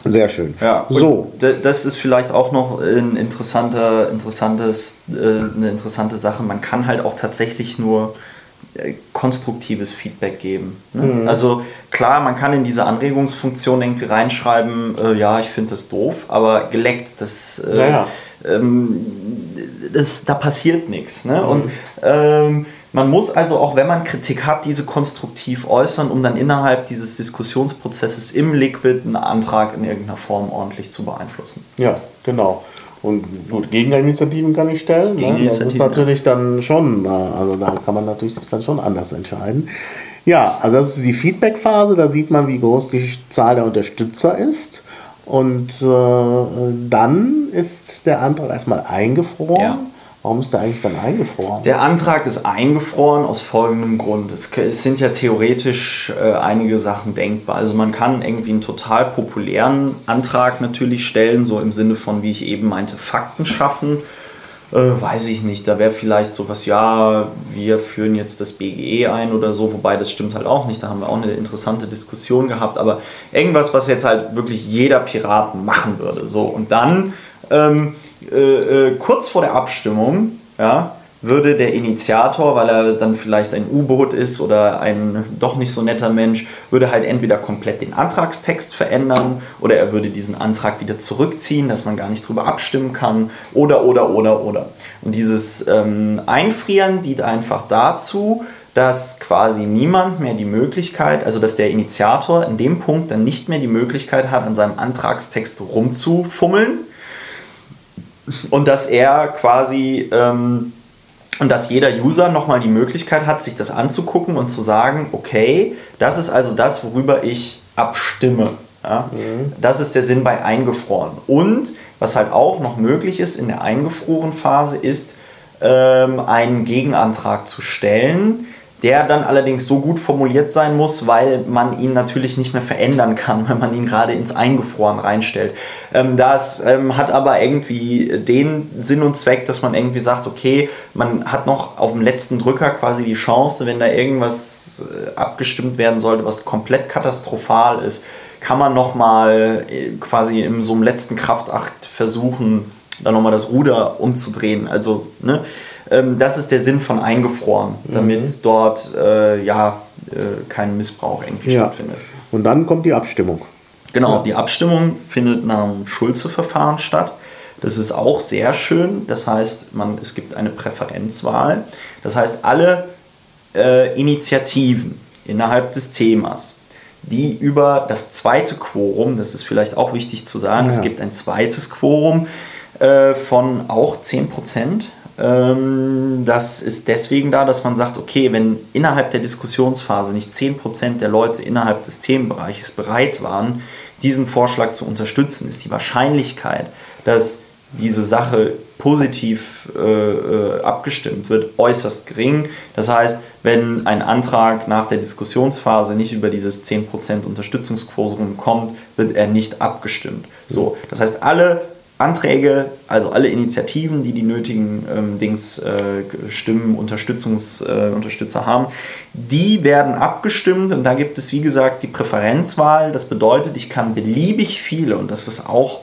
sehr schön. Ja, so. das ist vielleicht auch noch ein interessanter, interessantes, äh, eine interessante Sache. Man kann halt auch tatsächlich nur konstruktives Feedback geben. Ne? Mhm. Also klar, man kann in diese Anregungsfunktion irgendwie reinschreiben, äh, ja, ich finde das doof, aber geleckt, das, äh, Ja, ja. Ähm, das da passiert nichts. Ne? Mhm. Und ähm, man muss also auch, wenn man Kritik hat, diese konstruktiv äußern, um dann innerhalb dieses Diskussionsprozesses im Liquid einen Antrag in irgendeiner Form ordentlich zu beeinflussen. Ja, genau. Und gut, Gegeninitiativen kann ich stellen. Ne? Das ist natürlich dann schon, also da kann man natürlich sich dann schon anders entscheiden. Ja, also das ist die Feedback-Phase, da sieht man, wie groß die Zahl der Unterstützer ist. Und äh, dann ist der Antrag erstmal eingefroren. Ja. Warum ist der eigentlich dann eingefroren? Der Antrag ist eingefroren aus folgendem Grund. Es, es sind ja theoretisch äh, einige Sachen denkbar. Also man kann irgendwie einen total populären Antrag natürlich stellen, so im Sinne von, wie ich eben meinte, Fakten schaffen. Äh, weiß ich nicht, da wäre vielleicht sowas, ja, wir führen jetzt das BGE ein oder so, wobei das stimmt halt auch nicht, da haben wir auch eine interessante Diskussion gehabt, aber irgendwas, was jetzt halt wirklich jeder Pirat machen würde. So, und dann ähm, äh, äh, kurz vor der Abstimmung, ja, würde der Initiator, weil er dann vielleicht ein U-Boot ist oder ein doch nicht so netter Mensch, würde halt entweder komplett den Antragstext verändern oder er würde diesen Antrag wieder zurückziehen, dass man gar nicht drüber abstimmen kann oder oder oder oder. Und dieses ähm, Einfrieren dient einfach dazu, dass quasi niemand mehr die Möglichkeit, also dass der Initiator in dem Punkt dann nicht mehr die Möglichkeit hat, an seinem Antragstext rumzufummeln und dass er quasi ähm, und dass jeder User nochmal die Möglichkeit hat, sich das anzugucken und zu sagen, okay, das ist also das, worüber ich abstimme. Ja? Mhm. Das ist der Sinn bei eingefroren. Und was halt auch noch möglich ist in der eingefroren Phase, ist ähm, einen Gegenantrag zu stellen, der dann allerdings so gut formuliert sein muss, weil man ihn natürlich nicht mehr verändern kann, (laughs) wenn man ihn gerade ins Eingefroren reinstellt. Ähm, das ähm, hat aber irgendwie den Sinn und Zweck, dass man irgendwie sagt, okay, man hat noch auf dem letzten Drücker quasi die Chance, wenn da irgendwas äh, abgestimmt werden sollte, was komplett katastrophal ist, kann man nochmal äh, quasi in so einem letzten Kraftakt versuchen, da nochmal das Ruder umzudrehen. Also, ne? Ähm, das ist der Sinn von eingefroren, damit mhm. dort äh, ja äh, kein Missbrauch irgendwie ja. stattfindet. Und dann kommt die Abstimmung. Genau, ja. die Abstimmung findet nach dem Schulze-Verfahren statt. Das ist auch sehr schön. Das heißt, man, es gibt eine Präferenzwahl. Das heißt, alle äh, Initiativen innerhalb des Themas, die über das zweite Quorum, das ist vielleicht auch wichtig zu sagen, ja. es gibt ein zweites Quorum äh, von auch 10 Prozent das ist deswegen da, dass man sagt, okay, wenn innerhalb der Diskussionsphase nicht 10% der Leute innerhalb des Themenbereiches bereit waren, diesen Vorschlag zu unterstützen, ist die Wahrscheinlichkeit, dass diese Sache positiv äh, äh abgestimmt wird, äußerst gering. Das heißt, wenn ein Antrag nach der Diskussionsphase nicht über dieses 10% Unterstützungsquorum kommt, wird er nicht abgestimmt. So, das heißt, alle Anträge, also alle Initiativen, die die nötigen ähm, Dings, äh, Stimmen, Unterstützungs, äh, Unterstützer haben, die werden abgestimmt und da gibt es wie gesagt die Präferenzwahl. Das bedeutet, ich kann beliebig viele und das ist auch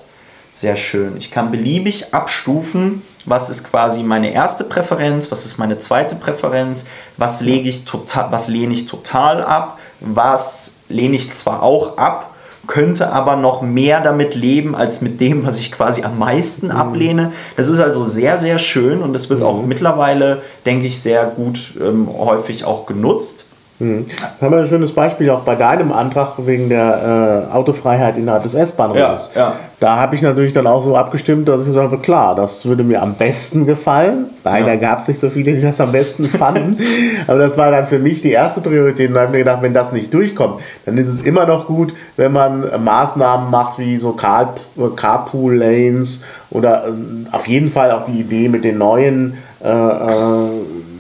sehr schön. Ich kann beliebig abstufen, was ist quasi meine erste Präferenz, was ist meine zweite Präferenz, was lege ich total, was lehne ich total ab, was lehne ich zwar auch ab, könnte aber noch mehr damit leben als mit dem, was ich quasi am meisten mhm. ablehne. Das ist also sehr, sehr schön und das wird mhm. auch mittlerweile, denke ich, sehr gut ähm, häufig auch genutzt. Mhm. Haben wir ein schönes Beispiel auch bei deinem Antrag wegen der äh, Autofreiheit innerhalb des S-Bahn-Raums. Ja, ja. Da habe ich natürlich dann auch so abgestimmt, dass ich gesagt habe, klar, das würde mir am besten gefallen. Leider ja. gab es nicht so viele, die das am besten fanden. (laughs) Aber das war dann für mich die erste Priorität. Und da habe ich mir gedacht, wenn das nicht durchkommt, dann ist es immer noch gut, wenn man Maßnahmen macht wie so Car Carpool-Lanes oder äh, auf jeden Fall auch die Idee mit den neuen äh, äh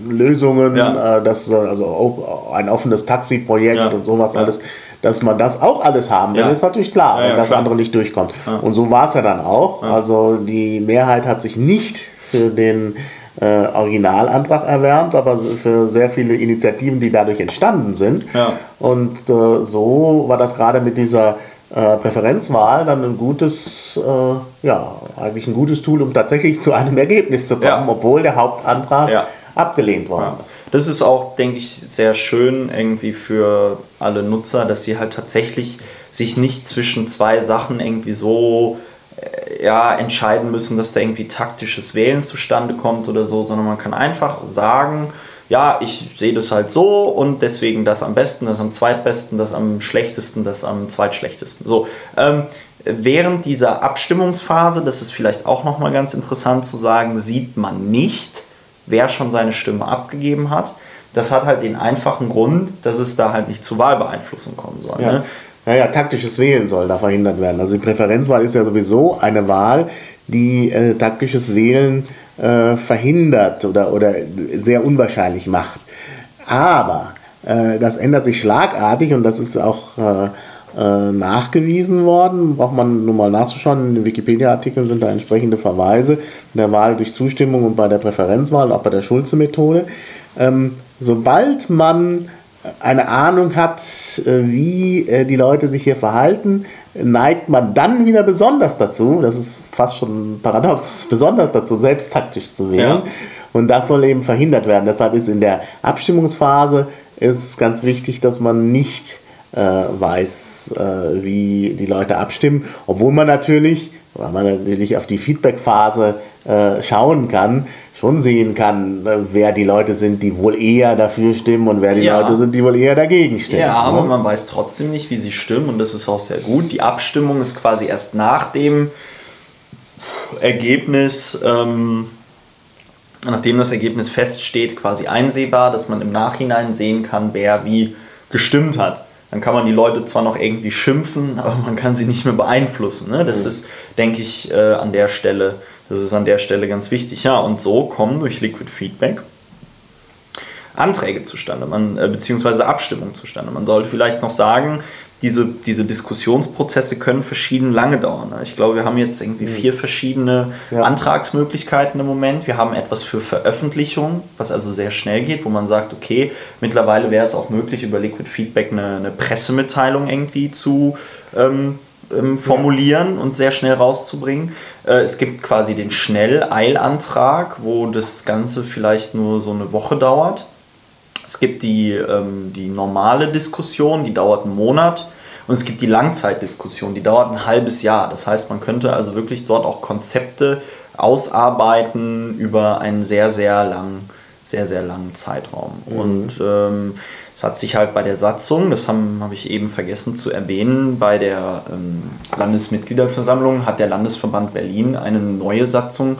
Lösungen, ja. äh, das also ein offenes Taxi-Projekt ja. und sowas ja. alles, dass man das auch alles haben will, ist natürlich klar, wenn das klar. andere nicht durchkommt. Und so war es ja dann auch. Also die Mehrheit hat sich nicht für den äh, Originalantrag erwärmt, aber für sehr viele Initiativen, die dadurch entstanden sind. Und äh, so war das gerade mit dieser äh, Präferenzwahl dann ein gutes, äh, ja, eigentlich ein gutes Tool, um tatsächlich zu einem Ergebnis zu kommen, ja. obwohl der Hauptantrag ja abgelehnt worden ist. Das ist auch, denke ich, sehr schön irgendwie für alle Nutzer, dass sie halt tatsächlich sich nicht zwischen zwei Sachen irgendwie so äh, ja, entscheiden müssen, dass da irgendwie taktisches Wählen zustande kommt oder so, sondern man kann einfach sagen, ja, ich sehe das halt so und deswegen das am besten, das am zweitbesten, das am schlechtesten, das am zweitschlechtesten. So, ähm, während dieser Abstimmungsphase, das ist vielleicht auch nochmal ganz interessant zu sagen, sieht man nicht, wer schon seine Stimme abgegeben hat. Das hat halt den einfachen Grund, dass es da halt nicht zu Wahlbeeinflussung kommen soll. Ja. Ne? Naja, taktisches Wählen soll da verhindert werden. Also die Präferenzwahl ist ja sowieso eine Wahl, die äh, taktisches Wählen äh, verhindert oder, oder sehr unwahrscheinlich macht. Aber äh, das ändert sich schlagartig und das ist auch äh, nachgewiesen worden. Braucht man nur mal nachzuschauen. In den Wikipedia-Artikeln sind da entsprechende Verweise in der Wahl durch Zustimmung und bei der Präferenzwahl, auch bei der Schulze-Methode. Ähm, sobald man eine Ahnung hat, äh, wie äh, die Leute sich hier verhalten, neigt man dann wieder besonders dazu, das ist fast schon paradox, (laughs) besonders dazu, selbst taktisch zu wählen. Ja. Und das soll eben verhindert werden. Deshalb ist in der Abstimmungsphase ist ganz wichtig, dass man nicht äh, weiß, äh, wie die Leute abstimmen, obwohl man natürlich, weil man natürlich auf die Feedback-Phase äh, schauen kann, schon sehen kann, äh, wer die Leute sind, die wohl eher dafür stimmen und wer die ja. Leute sind, die wohl eher dagegen stimmen. Ja, aber ne? man weiß trotzdem nicht, wie sie stimmen und das ist auch sehr gut. Die Abstimmung ist quasi erst nach dem Ergebnis, ähm, nachdem das Ergebnis feststeht, quasi einsehbar, dass man im Nachhinein sehen kann, wer wie gestimmt hat. Dann kann man die Leute zwar noch irgendwie schimpfen, aber man kann sie nicht mehr beeinflussen. Ne? Das mhm. ist, denke ich, äh, an der Stelle das ist an der Stelle ganz wichtig. Ja, und so kommen durch Liquid Feedback Anträge zustande, man, äh, beziehungsweise Abstimmungen zustande. Man sollte vielleicht noch sagen, diese, diese Diskussionsprozesse können verschieden lange dauern. Ich glaube, wir haben jetzt irgendwie mhm. vier verschiedene ja. Antragsmöglichkeiten im Moment. Wir haben etwas für Veröffentlichung, was also sehr schnell geht, wo man sagt, okay, mittlerweile wäre es auch möglich, über Liquid Feedback eine, eine Pressemitteilung irgendwie zu ähm, ähm, formulieren ja. und sehr schnell rauszubringen. Äh, es gibt quasi den Schnell-Eilantrag, wo das Ganze vielleicht nur so eine Woche dauert. Es gibt die, ähm, die normale Diskussion, die dauert einen Monat. Und es gibt die Langzeitdiskussion, die dauert ein halbes Jahr. Das heißt, man könnte also wirklich dort auch Konzepte ausarbeiten über einen sehr, sehr langen, sehr, sehr langen Zeitraum. Mhm. Und ähm, es hat sich halt bei der Satzung, das habe hab ich eben vergessen zu erwähnen, bei der ähm, Landesmitgliederversammlung hat der Landesverband Berlin eine neue Satzung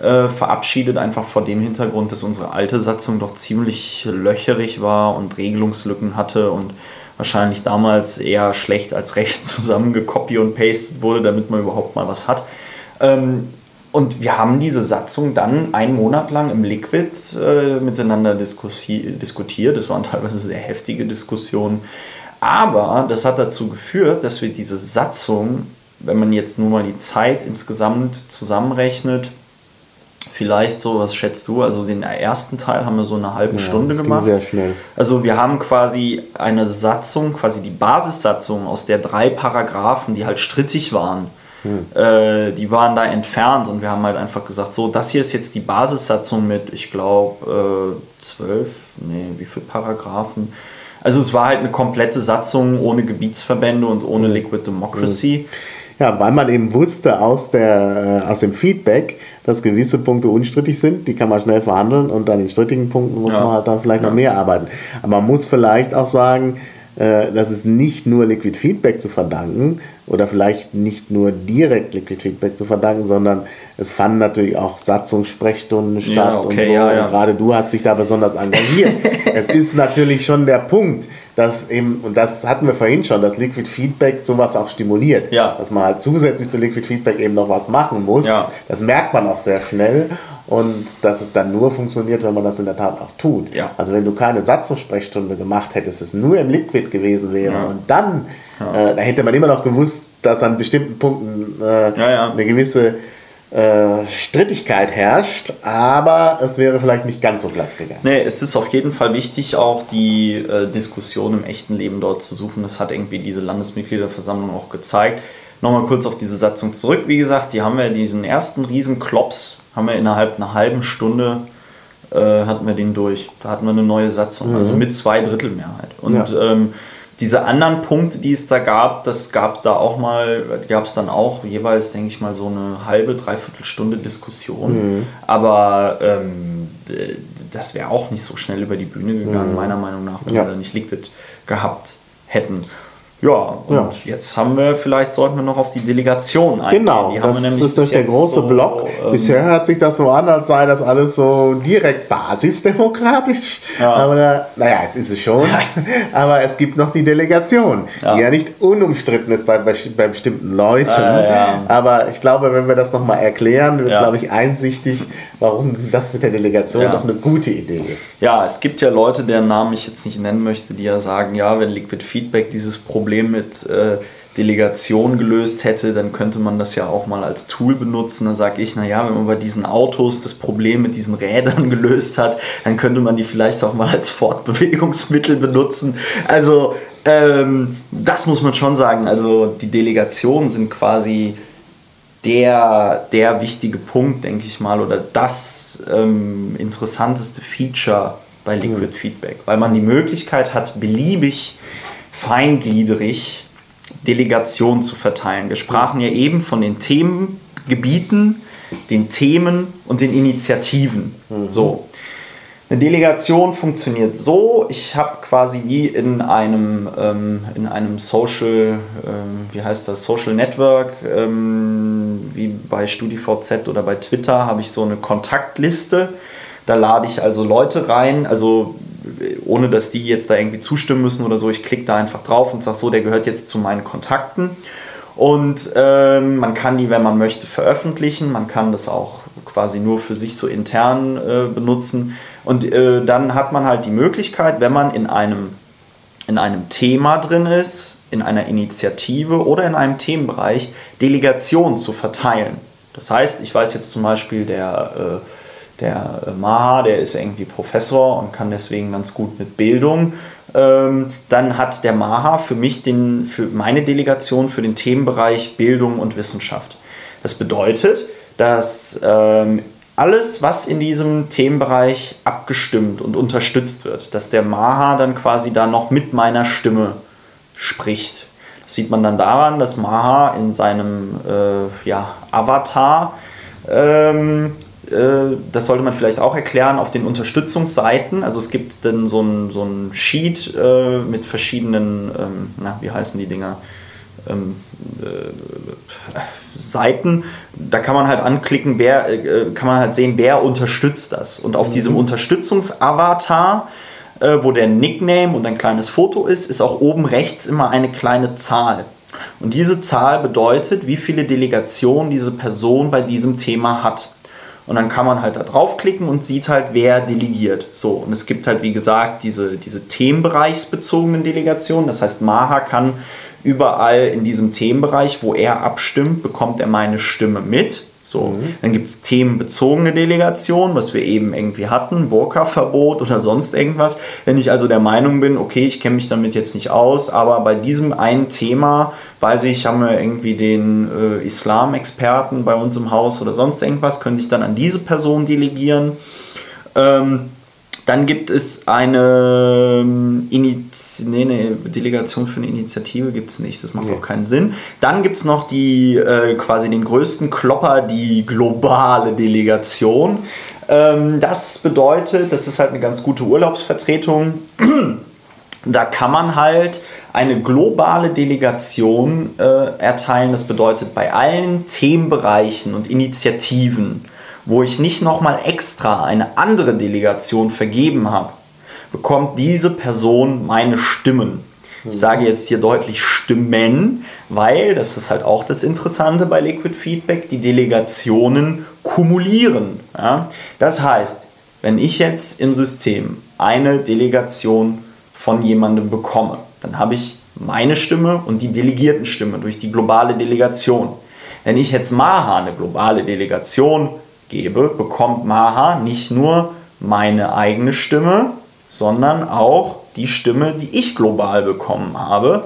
äh, verabschiedet, einfach vor dem Hintergrund, dass unsere alte Satzung doch ziemlich löcherig war und Regelungslücken hatte und wahrscheinlich damals eher schlecht als recht (laughs) zusammengekopie und pastet wurde, damit man überhaupt mal was hat. Ähm, und wir haben diese Satzung dann einen Monat lang im Liquid äh, miteinander diskutiert. Das waren (laughs) teilweise sehr heftige Diskussionen. Aber das hat dazu geführt, dass wir diese Satzung, wenn man jetzt nur mal die Zeit insgesamt zusammenrechnet, vielleicht so, was schätzt du? Also den ersten Teil haben wir so eine halbe ja, Stunde gemacht. Sehr schnell. Also wir haben quasi eine Satzung, quasi die Basissatzung, aus der drei Paragraphen, die halt strittig waren, hm. Äh, die waren da entfernt und wir haben halt einfach gesagt, so, das hier ist jetzt die Basissatzung mit, ich glaube, äh, zwölf, nee, wie viele Paragraphen? Also es war halt eine komplette Satzung ohne Gebietsverbände und ohne hm. Liquid Democracy. Hm. Ja, weil man eben wusste aus, der, äh, aus dem Feedback, dass gewisse Punkte unstrittig sind, die kann man schnell verhandeln und an den strittigen Punkten muss ja. man halt dann vielleicht ja. noch mehr arbeiten. Aber man muss vielleicht auch sagen, äh, das ist nicht nur Liquid Feedback zu verdanken oder vielleicht nicht nur direkt Liquid Feedback zu verdanken, sondern es fanden natürlich auch Satzungssprechstunden statt ja, okay, und so. Ja, ja. Und gerade du hast dich da besonders engagiert. (laughs) es ist natürlich schon der Punkt, dass eben, und das hatten wir vorhin schon, dass Liquid Feedback sowas auch stimuliert. Ja. Dass man halt zusätzlich zu Liquid Feedback eben noch was machen muss. Ja. Das merkt man auch sehr schnell und dass es dann nur funktioniert, wenn man das in der Tat auch tut. Ja. Also wenn du keine Satzungssprechstunde gemacht hättest, es nur im Liquid gewesen wäre ja. und dann, äh, da hätte man immer noch gewusst, dass an bestimmten Punkten äh, eine gewisse äh, Strittigkeit herrscht, aber es wäre vielleicht nicht ganz so glatt gegangen. Nee, es ist auf jeden Fall wichtig, auch die äh, Diskussion im echten Leben dort zu suchen. Das hat irgendwie diese Landesmitgliederversammlung auch gezeigt. Nochmal kurz auf diese Satzung zurück. Wie gesagt, die haben wir diesen ersten riesen Klops haben wir innerhalb einer halben Stunde äh, hatten wir den durch. Da hatten wir eine neue Satzung, also mhm. also mit zwei Drittel Mehrheit. Und ja. ähm, diese anderen Punkte, die es da gab, das gab es da auch mal, gab es dann auch jeweils, denke ich mal, so eine halbe, dreiviertel Stunde Diskussion. Mhm. Aber ähm, das wäre auch nicht so schnell über die Bühne gegangen, mhm. meiner Meinung nach, wenn ja. wir da nicht Liquid gehabt hätten. Ja, und ja. jetzt haben wir, vielleicht sollten wir noch auf die Delegation eingehen. Genau, die das ist durch der große so, Block. Ähm, Bisher hört sich das so an, als sei das alles so direkt basisdemokratisch. Ja. Aber naja, es ist es schon. (laughs) aber es gibt noch die Delegation, ja. die ja nicht unumstritten ist bei, bei, bei bestimmten Leuten. Aber ich glaube, wenn wir das nochmal erklären, wird, glaube ich, einsichtig, warum das mit der Delegation doch eine gute Idee ist. Ja, es gibt ja Leute, deren Namen ich jetzt nicht nennen möchte, die ja sagen, ja, wenn Liquid Feedback dieses Problem Problem mit äh, Delegation gelöst hätte, dann könnte man das ja auch mal als Tool benutzen. Da sage ich, naja, wenn man bei diesen Autos das Problem mit diesen Rädern (laughs) gelöst hat, dann könnte man die vielleicht auch mal als Fortbewegungsmittel benutzen. Also ähm, das muss man schon sagen. Also die Delegationen sind quasi der, der wichtige Punkt, denke ich mal, oder das ähm, interessanteste Feature bei Liquid mhm. Feedback, weil man die Möglichkeit hat, beliebig feingliedrig Delegationen zu verteilen. Wir sprachen ja eben von den Themengebieten, den Themen und den Initiativen. Mhm. So. Eine Delegation funktioniert so, ich habe quasi wie in einem, ähm, in einem Social, ähm, wie heißt das, Social Network, ähm, wie bei StudiVZ oder bei Twitter, habe ich so eine Kontaktliste. Da lade ich also Leute rein, also ohne dass die jetzt da irgendwie zustimmen müssen oder so. Ich klicke da einfach drauf und sage so, der gehört jetzt zu meinen Kontakten. Und ähm, man kann die, wenn man möchte, veröffentlichen. Man kann das auch quasi nur für sich so intern äh, benutzen. Und äh, dann hat man halt die Möglichkeit, wenn man in einem, in einem Thema drin ist, in einer Initiative oder in einem Themenbereich, Delegationen zu verteilen. Das heißt, ich weiß jetzt zum Beispiel, der, äh, der Maha, der ist irgendwie Professor und kann deswegen ganz gut mit Bildung. Ähm, dann hat der Maha für mich den, für meine Delegation für den Themenbereich Bildung und Wissenschaft. Das bedeutet, dass ähm, alles, was in diesem Themenbereich abgestimmt und unterstützt wird, dass der Maha dann quasi da noch mit meiner Stimme spricht. Das sieht man dann daran, dass Maha in seinem äh, ja, Avatar, ähm, äh, das sollte man vielleicht auch erklären, auf den Unterstützungsseiten, also es gibt dann so ein, so ein Sheet äh, mit verschiedenen, ähm, na, wie heißen die Dinger? Ähm, äh, Seiten, da kann man halt anklicken, wer, äh, kann man halt sehen, wer unterstützt das. Und auf mhm. diesem Unterstützungsavatar, äh, wo der Nickname und ein kleines Foto ist, ist auch oben rechts immer eine kleine Zahl. Und diese Zahl bedeutet, wie viele Delegationen diese Person bei diesem Thema hat. Und dann kann man halt da draufklicken und sieht halt, wer delegiert. So, und es gibt halt, wie gesagt, diese, diese themenbereichsbezogenen Delegationen. Das heißt, Maha kann überall in diesem Themenbereich, wo er abstimmt, bekommt er meine Stimme mit. So, mhm. dann gibt es themenbezogene Delegationen, was wir eben irgendwie hatten, Burka-Verbot oder sonst irgendwas. Wenn ich also der Meinung bin, okay, ich kenne mich damit jetzt nicht aus, aber bei diesem einen Thema weiß ich, haben wir irgendwie den äh, Islam-Experten bei uns im Haus oder sonst irgendwas, könnte ich dann an diese Person delegieren. Ähm, dann gibt es eine ähm, Iniz nee, eine Delegation für eine Initiative gibt es nicht, das macht nee. auch keinen Sinn. Dann gibt es noch die äh, quasi den größten Klopper, die globale Delegation. Ähm, das bedeutet, das ist halt eine ganz gute Urlaubsvertretung. (clears throat) da kann man halt eine globale Delegation äh, erteilen. Das bedeutet bei allen Themenbereichen und Initiativen wo ich nicht nochmal extra eine andere Delegation vergeben habe, bekommt diese Person meine Stimmen. Ich mhm. sage jetzt hier deutlich Stimmen, weil, das ist halt auch das Interessante bei Liquid Feedback, die Delegationen kumulieren. Ja? Das heißt, wenn ich jetzt im System eine Delegation von jemandem bekomme, dann habe ich meine Stimme und die Delegiertenstimme durch die globale Delegation. Wenn ich jetzt Maha eine globale Delegation gebe, bekommt Maha nicht nur meine eigene Stimme, sondern auch die Stimme, die ich global bekommen habe.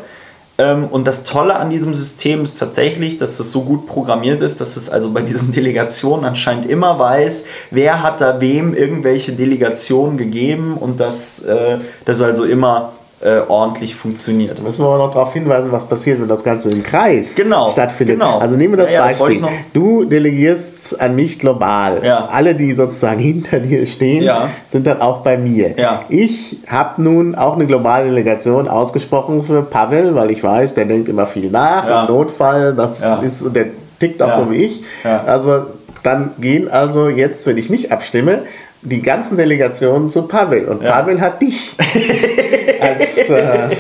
Ähm, und das Tolle an diesem System ist tatsächlich, dass das so gut programmiert ist, dass es also bei diesen (laughs) Delegationen anscheinend immer weiß, wer hat da wem irgendwelche Delegationen gegeben und dass äh, das also immer äh, ordentlich funktioniert. Da müssen wir aber noch darauf hinweisen, was passiert, wenn das Ganze im Kreis genau, stattfindet. Genau. Also nehmen wir das ja, Beispiel. Das du delegierst an mich global. Ja. Alle, die sozusagen hinter dir stehen, ja. sind dann auch bei mir. Ich habe nun auch eine globale Delegation ausgesprochen für Pavel, weil ich weiß, der denkt immer viel nach. Im Notfall, das ist, der tickt auch so wie ich. Also dann gehen also jetzt, wenn ich nicht abstimme, die ganzen Delegationen zu Pavel. Und ja. Pavel hat dich (laughs) als äh,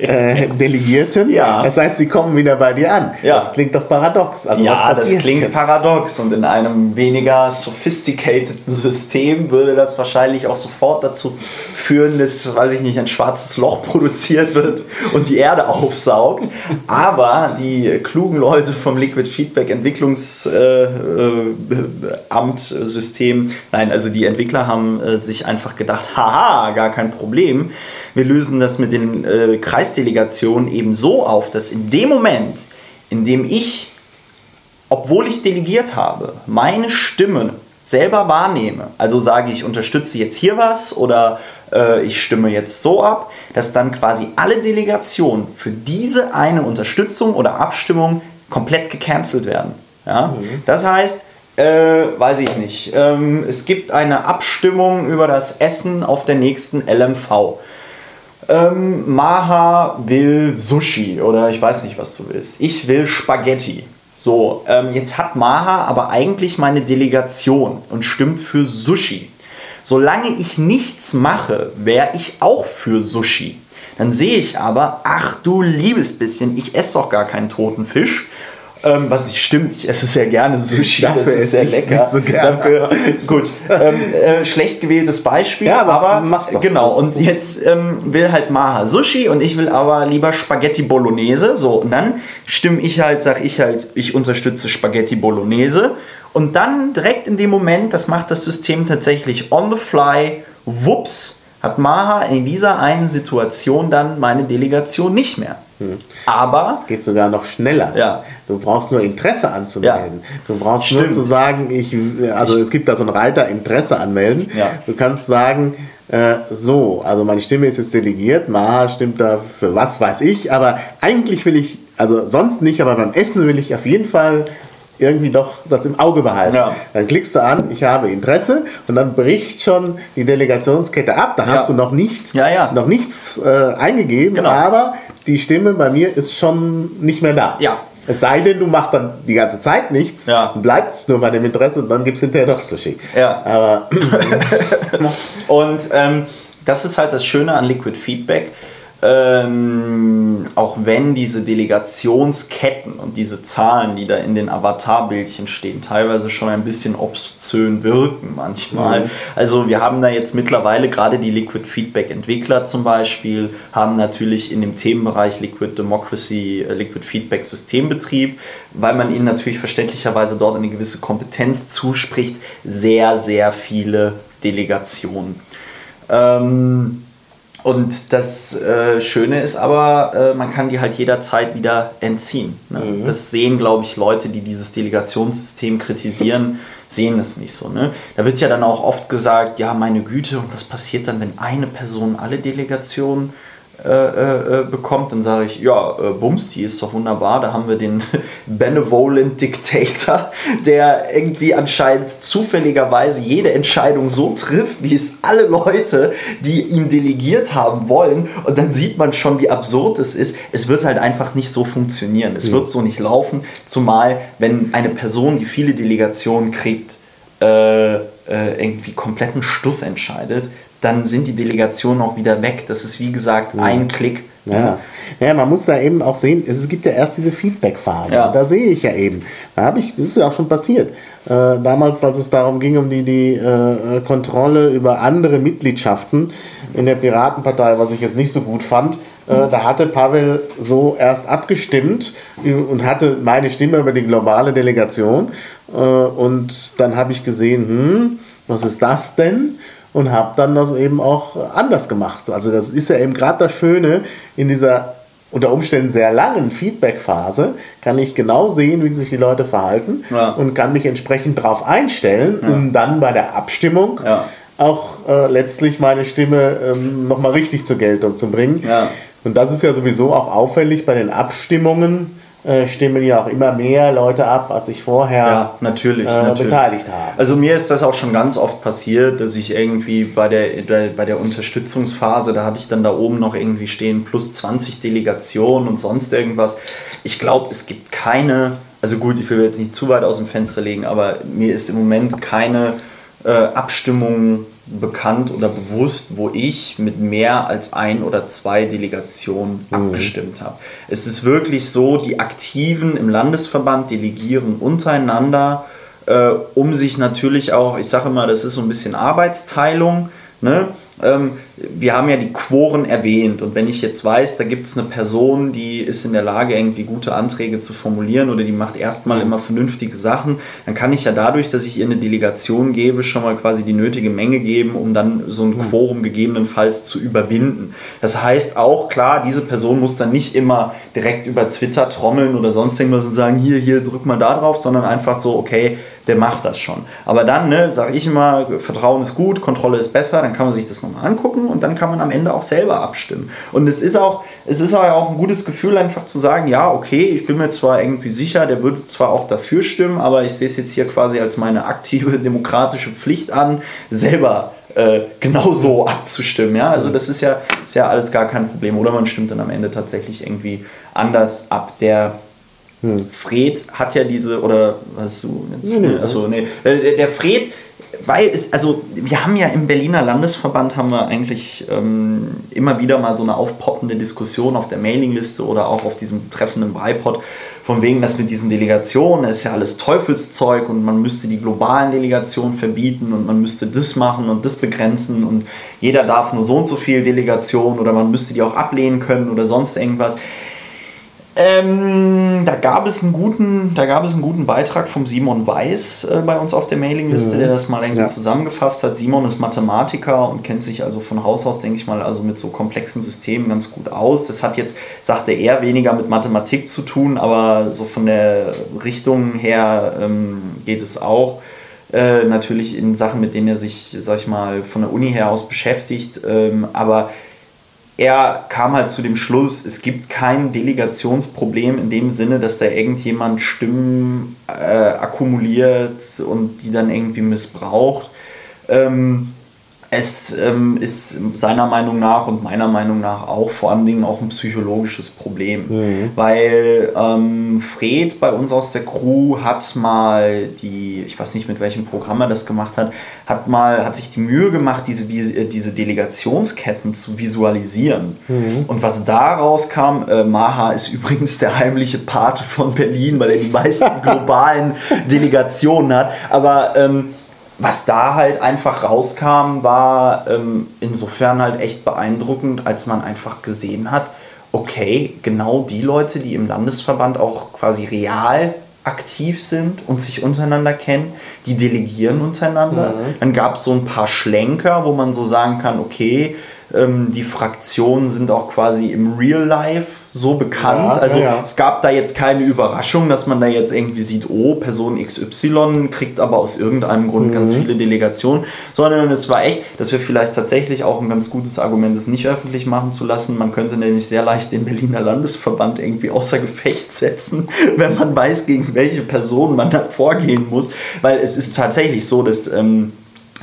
äh, Delegierten. Ja. Das heißt, sie kommen wieder bei dir an. Ja. Das klingt doch paradox. Also ja, das klingt jetzt? paradox. Und in einem weniger sophisticated System würde das wahrscheinlich auch sofort dazu führen, dass, weiß ich nicht, ein schwarzes Loch (laughs) produziert wird und die Erde aufsaugt. Aber die klugen Leute vom Liquid Feedback Entwicklungsamt-System, äh, nein, also die Entwickler Entwickler haben äh, sich einfach gedacht, haha, gar kein Problem. Wir lösen das mit den äh, Kreisdelegationen eben so auf, dass in dem Moment, in dem ich, obwohl ich delegiert habe, meine Stimme selber wahrnehme, also sage ich unterstütze jetzt hier was oder äh, ich stimme jetzt so ab, dass dann quasi alle Delegationen für diese eine Unterstützung oder Abstimmung komplett gecancelt werden. Ja? Mhm. Das heißt, äh, weiß ich nicht. Ähm, es gibt eine Abstimmung über das Essen auf der nächsten LMV. Ähm, Maha will Sushi oder ich weiß nicht, was du willst. Ich will Spaghetti. So, ähm, jetzt hat Maha aber eigentlich meine Delegation und stimmt für Sushi. Solange ich nichts mache, wäre ich auch für Sushi. Dann sehe ich aber, ach du liebes bisschen, ich esse doch gar keinen toten Fisch. Ähm, was nicht stimmt, ich esse sehr gerne (laughs) Sushi, Dafür das ist sehr lecker. So Dafür, gut, ähm, äh, schlecht gewähltes Beispiel, ja, aber, aber genau. Und jetzt ähm, will halt Maha Sushi und ich will aber lieber Spaghetti Bolognese. So, und dann stimme ich halt, sag ich halt, ich unterstütze Spaghetti Bolognese. Und dann direkt in dem Moment, das macht das System tatsächlich on the fly, wups, hat Maha in dieser einen Situation dann meine Delegation nicht mehr. Hm. Aber es geht sogar noch schneller. Ja. Du brauchst nur Interesse anzumelden. Ja. Du brauchst Stimmt. nur zu sagen, ich, also ich, es gibt da so einen Reiter Interesse anmelden. Ja. Du kannst sagen, äh, so, also meine Stimme ist jetzt delegiert, Maha stimmt da für was weiß ich, aber eigentlich will ich, also sonst nicht, aber beim Essen will ich auf jeden Fall irgendwie doch das im Auge behalten. Ja. Dann klickst du an, ich habe Interesse und dann bricht schon die Delegationskette ab. Da ja. hast du noch, nicht, ja, noch nichts äh, eingegeben, genau. aber die Stimme bei mir ist schon nicht mehr da. Ja. Es sei denn, du machst dann die ganze Zeit nichts ja. und bleibst nur bei dem Interesse und dann gibt es hinterher doch Sushi. Ja. Aber (laughs) (laughs) und ähm, das ist halt das Schöne an Liquid Feedback ähm, auch wenn diese Delegationsketten und diese Zahlen, die da in den Avatarbildchen stehen, teilweise schon ein bisschen obszön wirken manchmal. Mhm. Also wir haben da jetzt mittlerweile gerade die Liquid Feedback Entwickler zum Beispiel, haben natürlich in dem Themenbereich Liquid Democracy, äh, Liquid Feedback Systembetrieb, weil man ihnen natürlich verständlicherweise dort eine gewisse Kompetenz zuspricht, sehr, sehr viele Delegationen. Ähm, und das äh, Schöne ist aber, äh, man kann die halt jederzeit wieder entziehen. Ne? Mhm. Das sehen, glaube ich, Leute, die dieses Delegationssystem kritisieren, sehen es nicht so. Ne? Da wird ja dann auch oft gesagt, ja, meine Güte, und was passiert dann, wenn eine Person alle Delegationen äh, äh, äh, bekommt, dann sage ich, ja, äh, Bums, die ist doch wunderbar. Da haben wir den (laughs) Benevolent Dictator, der irgendwie anscheinend zufälligerweise jede Entscheidung so trifft, wie es alle Leute, die ihm delegiert haben wollen. Und dann sieht man schon, wie absurd es ist. Es wird halt einfach nicht so funktionieren. Es mhm. wird so nicht laufen, zumal wenn eine Person, die viele Delegationen kriegt, äh, irgendwie kompletten Stuss entscheidet, dann sind die Delegationen auch wieder weg. Das ist wie gesagt ja. ein Klick. Ja. ja, man muss da eben auch sehen, es gibt ja erst diese Feedback-Phase. Ja. Da sehe ich ja eben. Da habe ich, das ist ja auch schon passiert. Äh, damals, als es darum ging, um die, die äh, Kontrolle über andere Mitgliedschaften in der Piratenpartei, was ich jetzt nicht so gut fand, äh, da hatte Pavel so erst abgestimmt und hatte meine Stimme über die globale Delegation. Äh, und dann habe ich gesehen, hm, was ist das denn? Und habe dann das eben auch anders gemacht. Also das ist ja eben gerade das Schöne in dieser unter Umständen sehr langen Feedback-Phase kann ich genau sehen, wie sich die Leute verhalten ja. und kann mich entsprechend darauf einstellen, ja. um dann bei der Abstimmung ja. auch äh, letztlich meine Stimme ähm, nochmal richtig zur Geltung zu bringen. Und das ist ja sowieso auch auffällig bei den Abstimmungen äh, stimmen ja auch immer mehr Leute ab, als ich vorher ja, natürlich, äh, natürlich. beteiligt habe. Also mir ist das auch schon ganz oft passiert, dass ich irgendwie bei der, bei der Unterstützungsphase, da hatte ich dann da oben noch irgendwie stehen plus 20 Delegationen und sonst irgendwas. Ich glaube, es gibt keine, also gut, ich will jetzt nicht zu weit aus dem Fenster legen, aber mir ist im Moment keine äh, Abstimmung bekannt oder bewusst, wo ich mit mehr als ein oder zwei Delegationen mhm. abgestimmt habe. Es ist wirklich so, die Aktiven im Landesverband delegieren untereinander, äh, um sich natürlich auch, ich sage immer, das ist so ein bisschen Arbeitsteilung. Ne? Ähm, wir haben ja die Quoren erwähnt und wenn ich jetzt weiß, da gibt es eine Person, die ist in der Lage, irgendwie gute Anträge zu formulieren oder die macht erstmal immer vernünftige Sachen, dann kann ich ja dadurch, dass ich ihr eine Delegation gebe, schon mal quasi die nötige Menge geben, um dann so ein Quorum gegebenenfalls zu überwinden. Das heißt auch, klar, diese Person muss dann nicht immer direkt über Twitter trommeln oder sonst irgendwas und sagen, hier, hier, drück mal da drauf, sondern einfach so, okay, der macht das schon. Aber dann, ne, sage ich immer, Vertrauen ist gut, Kontrolle ist besser, dann kann man sich das nochmal angucken und dann kann man am Ende auch selber abstimmen. Und es ist auch, es ist auch ein gutes Gefühl, einfach zu sagen, ja, okay, ich bin mir zwar irgendwie sicher, der würde zwar auch dafür stimmen, aber ich sehe es jetzt hier quasi als meine aktive demokratische Pflicht an, selber äh, genauso abzustimmen. Ja? Also das ist ja, ist ja alles gar kein Problem. Oder man stimmt dann am Ende tatsächlich irgendwie anders ab. Der hm. Fred hat ja diese, oder hast du jetzt, nee, also, nee. Äh, der Fred, weil es, also wir haben ja im Berliner Landesverband haben wir eigentlich ähm, immer wieder mal so eine aufpoppende Diskussion auf der Mailingliste oder auch auf diesem Treffen im Beipod, von wegen, dass mit diesen Delegationen, das ist ja alles Teufelszeug und man müsste die globalen Delegationen verbieten und man müsste das machen und das begrenzen und jeder darf nur so und so viel Delegation oder man müsste die auch ablehnen können oder sonst irgendwas. Ähm, da, gab es einen guten, da gab es einen guten Beitrag vom Simon Weiß äh, bei uns auf der Mailingliste, mhm. der das mal irgendwie ja. zusammengefasst hat. Simon ist Mathematiker und kennt sich also von Haus aus, denke ich mal, also mit so komplexen Systemen ganz gut aus. Das hat jetzt, sagte er, weniger mit Mathematik zu tun, aber so von der Richtung her ähm, geht es auch. Äh, natürlich in Sachen, mit denen er sich, sag ich mal, von der Uni her aus beschäftigt. Ähm, aber er kam halt zu dem Schluss, es gibt kein Delegationsproblem in dem Sinne, dass da irgendjemand Stimmen äh, akkumuliert und die dann irgendwie missbraucht. Ähm, es ähm, ist seiner Meinung nach und meiner Meinung nach auch vor allen Dingen auch ein psychologisches Problem. Mhm. Weil ähm, Fred bei uns aus der Crew hat mal die, ich weiß nicht mit welchem Programm er das gemacht hat, hat mal, hat sich die Mühe gemacht, diese, äh, diese Delegationsketten zu visualisieren. Mhm. Und was daraus kam, äh, Maha ist übrigens der heimliche Pate von Berlin, weil er die meisten (laughs) globalen Delegationen hat. Aber ähm, was da halt einfach rauskam, war ähm, insofern halt echt beeindruckend, als man einfach gesehen hat, okay, genau die Leute, die im Landesverband auch quasi real aktiv sind und sich untereinander kennen, die delegieren untereinander. Mhm. Dann gab es so ein paar Schlenker, wo man so sagen kann, okay, ähm, die Fraktionen sind auch quasi im Real Life so bekannt. Ja, also ja, ja. es gab da jetzt keine Überraschung, dass man da jetzt irgendwie sieht, oh, Person XY kriegt aber aus irgendeinem Grund mhm. ganz viele Delegationen, sondern es war echt, dass wir vielleicht tatsächlich auch ein ganz gutes Argument, es nicht öffentlich machen zu lassen. Man könnte nämlich sehr leicht den Berliner Landesverband irgendwie außer Gefecht setzen, (laughs) wenn man weiß, gegen welche Person man da vorgehen muss, weil es ist tatsächlich so, dass ähm,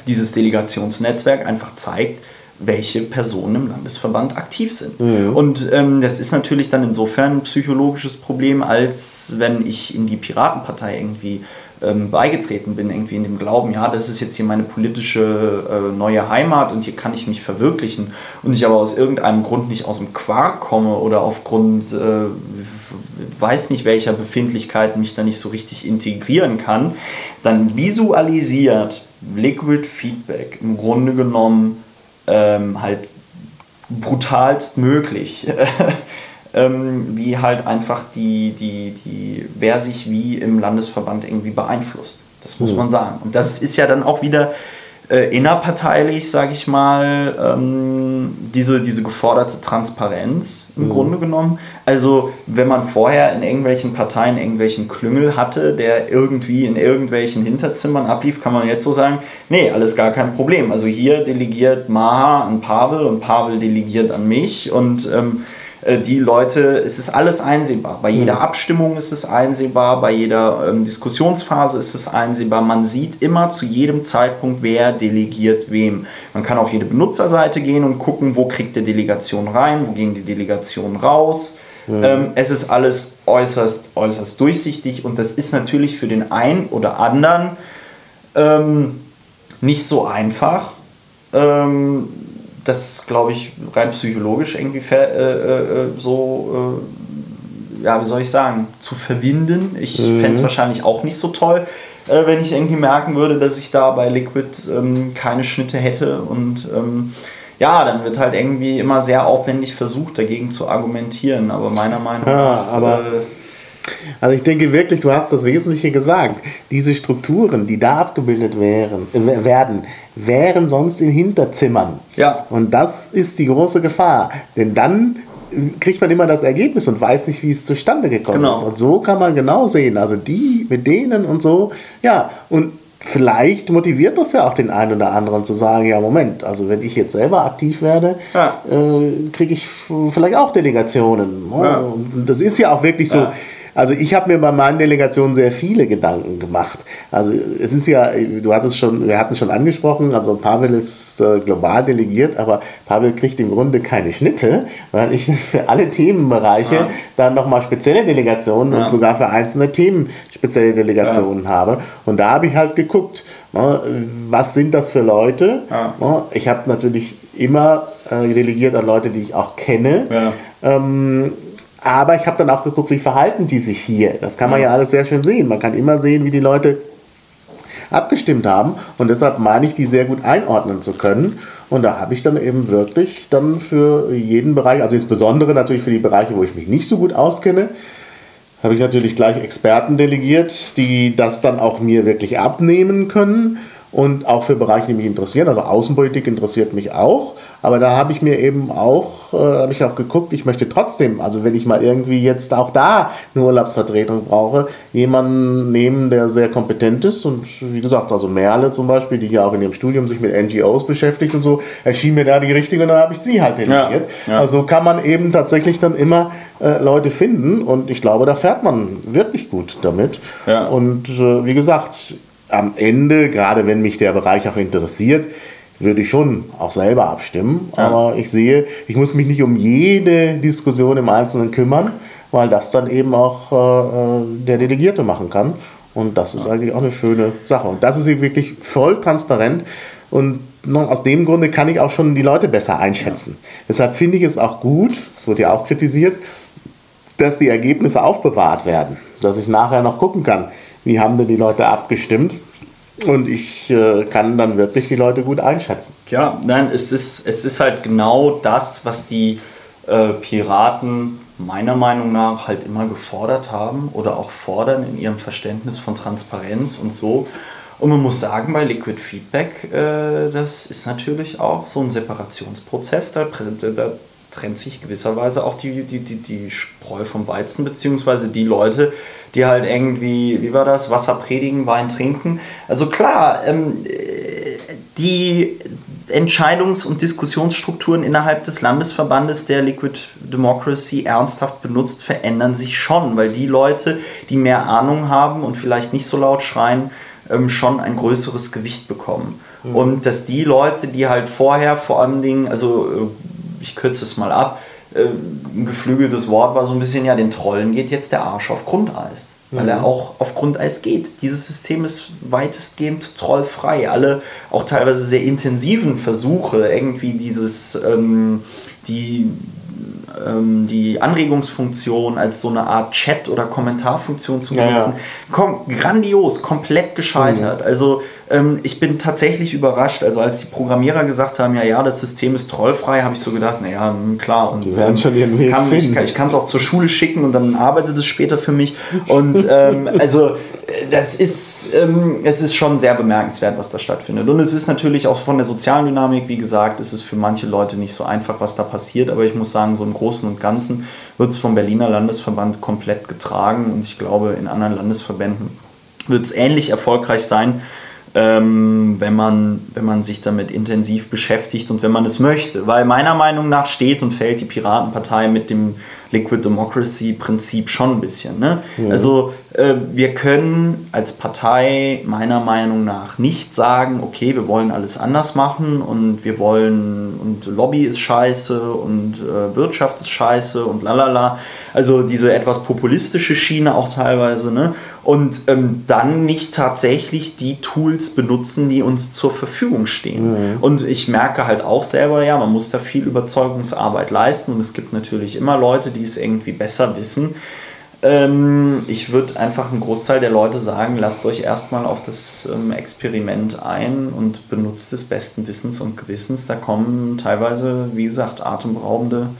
dieses Delegationsnetzwerk einfach zeigt, welche Personen im Landesverband aktiv sind. Mhm. Und ähm, das ist natürlich dann insofern ein psychologisches Problem, als wenn ich in die Piratenpartei irgendwie ähm, beigetreten bin, irgendwie in dem Glauben, ja, das ist jetzt hier meine politische äh, neue Heimat und hier kann ich mich verwirklichen und ich aber aus irgendeinem Grund nicht aus dem Quark komme oder aufgrund, äh, weiß nicht welcher Befindlichkeit mich da nicht so richtig integrieren kann, dann visualisiert Liquid Feedback im Grunde genommen ähm, halt brutalst möglich. (laughs) ähm, wie halt einfach die, die, die, wer sich wie im Landesverband irgendwie beeinflusst. Das muss mhm. man sagen. Und das ist ja dann auch wieder äh, innerparteilich, sage ich mal, ähm, diese, diese geforderte Transparenz im mhm. Grunde genommen. Also wenn man vorher in irgendwelchen Parteien irgendwelchen Klüngel hatte, der irgendwie in irgendwelchen Hinterzimmern ablief, kann man jetzt so sagen, nee, alles gar kein Problem. Also hier delegiert Maha an Pavel und Pavel delegiert an mich und ähm, äh, die Leute, es ist alles einsehbar. Bei jeder mhm. Abstimmung ist es einsehbar, bei jeder ähm, Diskussionsphase ist es einsehbar. Man sieht immer zu jedem Zeitpunkt, wer delegiert wem. Man kann auf jede Benutzerseite gehen und gucken, wo kriegt der Delegation rein, wo gehen die Delegationen raus. Mhm. Ähm, es ist alles äußerst, äußerst durchsichtig und das ist natürlich für den einen oder anderen ähm, nicht so einfach. Ähm, das, glaube ich, rein psychologisch irgendwie äh, äh, so, äh, ja, wie soll ich sagen, zu verwinden. Ich mhm. fände es wahrscheinlich auch nicht so toll, äh, wenn ich irgendwie merken würde, dass ich da bei Liquid ähm, keine Schnitte hätte und ähm, ja, dann wird halt irgendwie immer sehr aufwendig versucht, dagegen zu argumentieren. Aber meiner Meinung ja, nach. Aber äh, also ich denke wirklich, du hast das Wesentliche gesagt. Diese Strukturen, die da abgebildet wären, äh, werden, wären sonst in Hinterzimmern. Ja. Und das ist die große Gefahr. Denn dann kriegt man immer das Ergebnis und weiß nicht, wie es zustande gekommen Genau. ist. Und so kann man genau sehen, also die mit denen und so, ja, und vielleicht motiviert das ja auch den einen oder anderen zu sagen, ja, Moment, also wenn ich jetzt selber aktiv werde, Ja. äh, kriege ich vielleicht auch Delegationen. ne? Ja. Das ist ja auch wirklich so. Ja. Also ich habe mir bei meinen Delegationen sehr viele Gedanken gemacht. Also es ist ja, du hattest schon, wir hatten schon angesprochen, also Pavel ist äh, global delegiert, aber Pavel kriegt im Grunde keine Schnitte, weil ich (laughs) für alle Themenbereiche Ja. dann nochmal spezielle Delegationen Ja. und sogar für einzelne Themen spezielle Delegationen habe. Und da habe ich halt geguckt, ne, was sind das für Leute? Ja. Ne, Ich habe natürlich immer äh, delegiert an Leute, die ich auch kenne. Ja. Ähm, aber ich habe dann auch geguckt, wie verhalten die sich hier. Das kann man ja alles sehr schön sehen. Man kann immer sehen, wie die Leute abgestimmt haben und deshalb meine ich, die sehr gut einordnen zu können. Und da habe ich dann eben wirklich dann für jeden Bereich, also insbesondere natürlich für die Bereiche, wo ich mich nicht so gut auskenne, habe ich natürlich gleich Experten delegiert, die das dann auch mir wirklich abnehmen können und auch für Bereiche, die mich interessieren. Also Außenpolitik interessiert mich auch, aber da habe ich mir eben auch, äh, habe ich auch geguckt, ich möchte trotzdem, also wenn ich mal irgendwie jetzt auch da eine Urlaubsvertretung brauche, jemanden nehmen, der sehr kompetent ist und wie gesagt, also Merle zum Beispiel, die ja auch in ihrem Studium sich mit NGOs beschäftigt und so, erschien mir da die richtige und dann habe ich sie halt delegiert. Ja, ja. Also kann man eben tatsächlich dann immer äh, Leute finden und ich glaube, da fährt man wirklich gut damit. Ja. Und äh, wie gesagt, am Ende, gerade wenn mich der Bereich auch interessiert, würde ich schon auch selber abstimmen. Ja. Aber ich sehe, ich muss mich nicht um jede Diskussion im Einzelnen kümmern, weil das dann eben auch äh, äh, der Delegierte machen kann. Und das ist eigentlich auch eine schöne Sache. Und das ist eben wirklich voll transparent. Und aus dem Grunde kann ich auch schon die Leute besser einschätzen. Deshalb finde ich es auch gut, es wurde ja auch kritisiert, dass die Ergebnisse aufbewahrt werden. Dass ich nachher noch gucken kann, wie haben denn die Leute abgestimmt. Und ich äh, kann dann wirklich die Leute gut einschätzen. Ja, nein, es ist, es ist halt genau das, was die äh, Piraten meiner Meinung nach halt immer gefordert haben oder auch fordern in ihrem Verständnis von Transparenz und so. Und man muss sagen, bei Liquid Feedback, äh, das ist natürlich auch so ein Separationsprozess. Da, da trennt sich gewisserweise auch die, die, die, die Spreu vom Weizen, beziehungsweise die Leute, die halt irgendwie, wie war das, Wasser predigen, Wein trinken. Also klar, ähm, die Entscheidungs- und Diskussionsstrukturen innerhalb des Landesverbandes, der Liquid Democracy ernsthaft benutzt, verändern sich schon, weil die Leute, die mehr Ahnung haben und vielleicht nicht so laut schreien, ähm, schon ein größeres Gewicht bekommen. Und dass die Leute, die halt vorher vor allen Dingen, also äh, ich kürze es mal ab, äh, ein geflügeltes Wort war so ein bisschen, ja, den Trollen geht jetzt der Arsch auf Grundeis. Weil er auch auf Grundeis geht. Dieses System ist weitestgehend trollfrei. Alle auch teilweise sehr intensiven Versuche, irgendwie dieses, ähm, die, ähm, die Anregungsfunktion als so eine Art Chat- oder Kommentarfunktion zu Ja, ja. benutzen, kom grandios, komplett gescheitert. Also ähm, ich bin tatsächlich überrascht. Also als die Programmierer gesagt haben, ja, ja, das System ist trollfrei, habe ich so gedacht, naja, hm, klar. Und Die werden schon ihren Weg kann, ich, finden. kann, ich kann es auch zur Schule schicken und dann arbeitet es später für mich. Und ähm, (laughs) also äh, das ist, ähm, es ist schon sehr bemerkenswert, was da stattfindet. Und es ist natürlich auch von der sozialen Dynamik, wie gesagt, ist es für manche Leute nicht so einfach, was da passiert. Aber ich muss sagen, so im Großen und Ganzen wird es vom Berliner Landesverband komplett getragen. Und ich glaube, in anderen Landesverbänden wird es ähnlich erfolgreich sein, ähm, wenn, man, wenn man sich damit intensiv beschäftigt und wenn man es möchte. Weil meiner Meinung nach steht und fällt die Piratenpartei mit dem Liquid Democracy Prinzip schon ein bisschen. Ne? Also äh, wir können als Partei meiner Meinung nach nicht sagen, okay, wir wollen alles anders machen und wir wollen und Lobby ist scheiße und äh, Wirtschaft ist scheiße und lalala. Also diese etwas populistische Schiene auch teilweise. Ne? Und ähm, dann nicht tatsächlich die Tools benutzen, die uns zur Verfügung stehen. Und ich merke halt auch selber, ja, man muss da viel Überzeugungsarbeit leisten und es gibt natürlich immer Leute, die es irgendwie besser wissen. Ähm, ich würde einfach einen Großteil der Leute sagen, lasst euch erstmal auf das ähm, Experiment ein und benutzt es besten Wissens und Gewissens. Da kommen teilweise, wie gesagt, atemberaubende,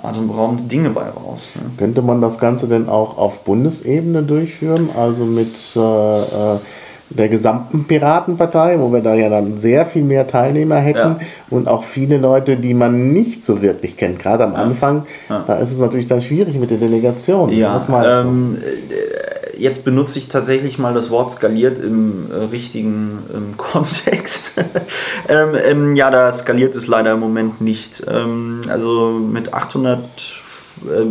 atemberaubende Dinge bei raus. Ne? Könnte man das Ganze denn auch auf Bundesebene durchführen? Also mit, äh, äh, der gesamten Piratenpartei, wo wir da ja dann sehr viel mehr Teilnehmer hätten ja. und auch viele Leute, die man nicht so wirklich kennt. Gerade am ja. Anfang, ja. da ist es natürlich dann schwierig mit der Delegation. Ja, Was meinst ähm, Jetzt benutze ich tatsächlich mal das Wort skaliert im äh, richtigen ähm, (laughs) Kontext. ähm, ähm, ja, da skaliert es leider im Moment nicht. Ähm, also mit 800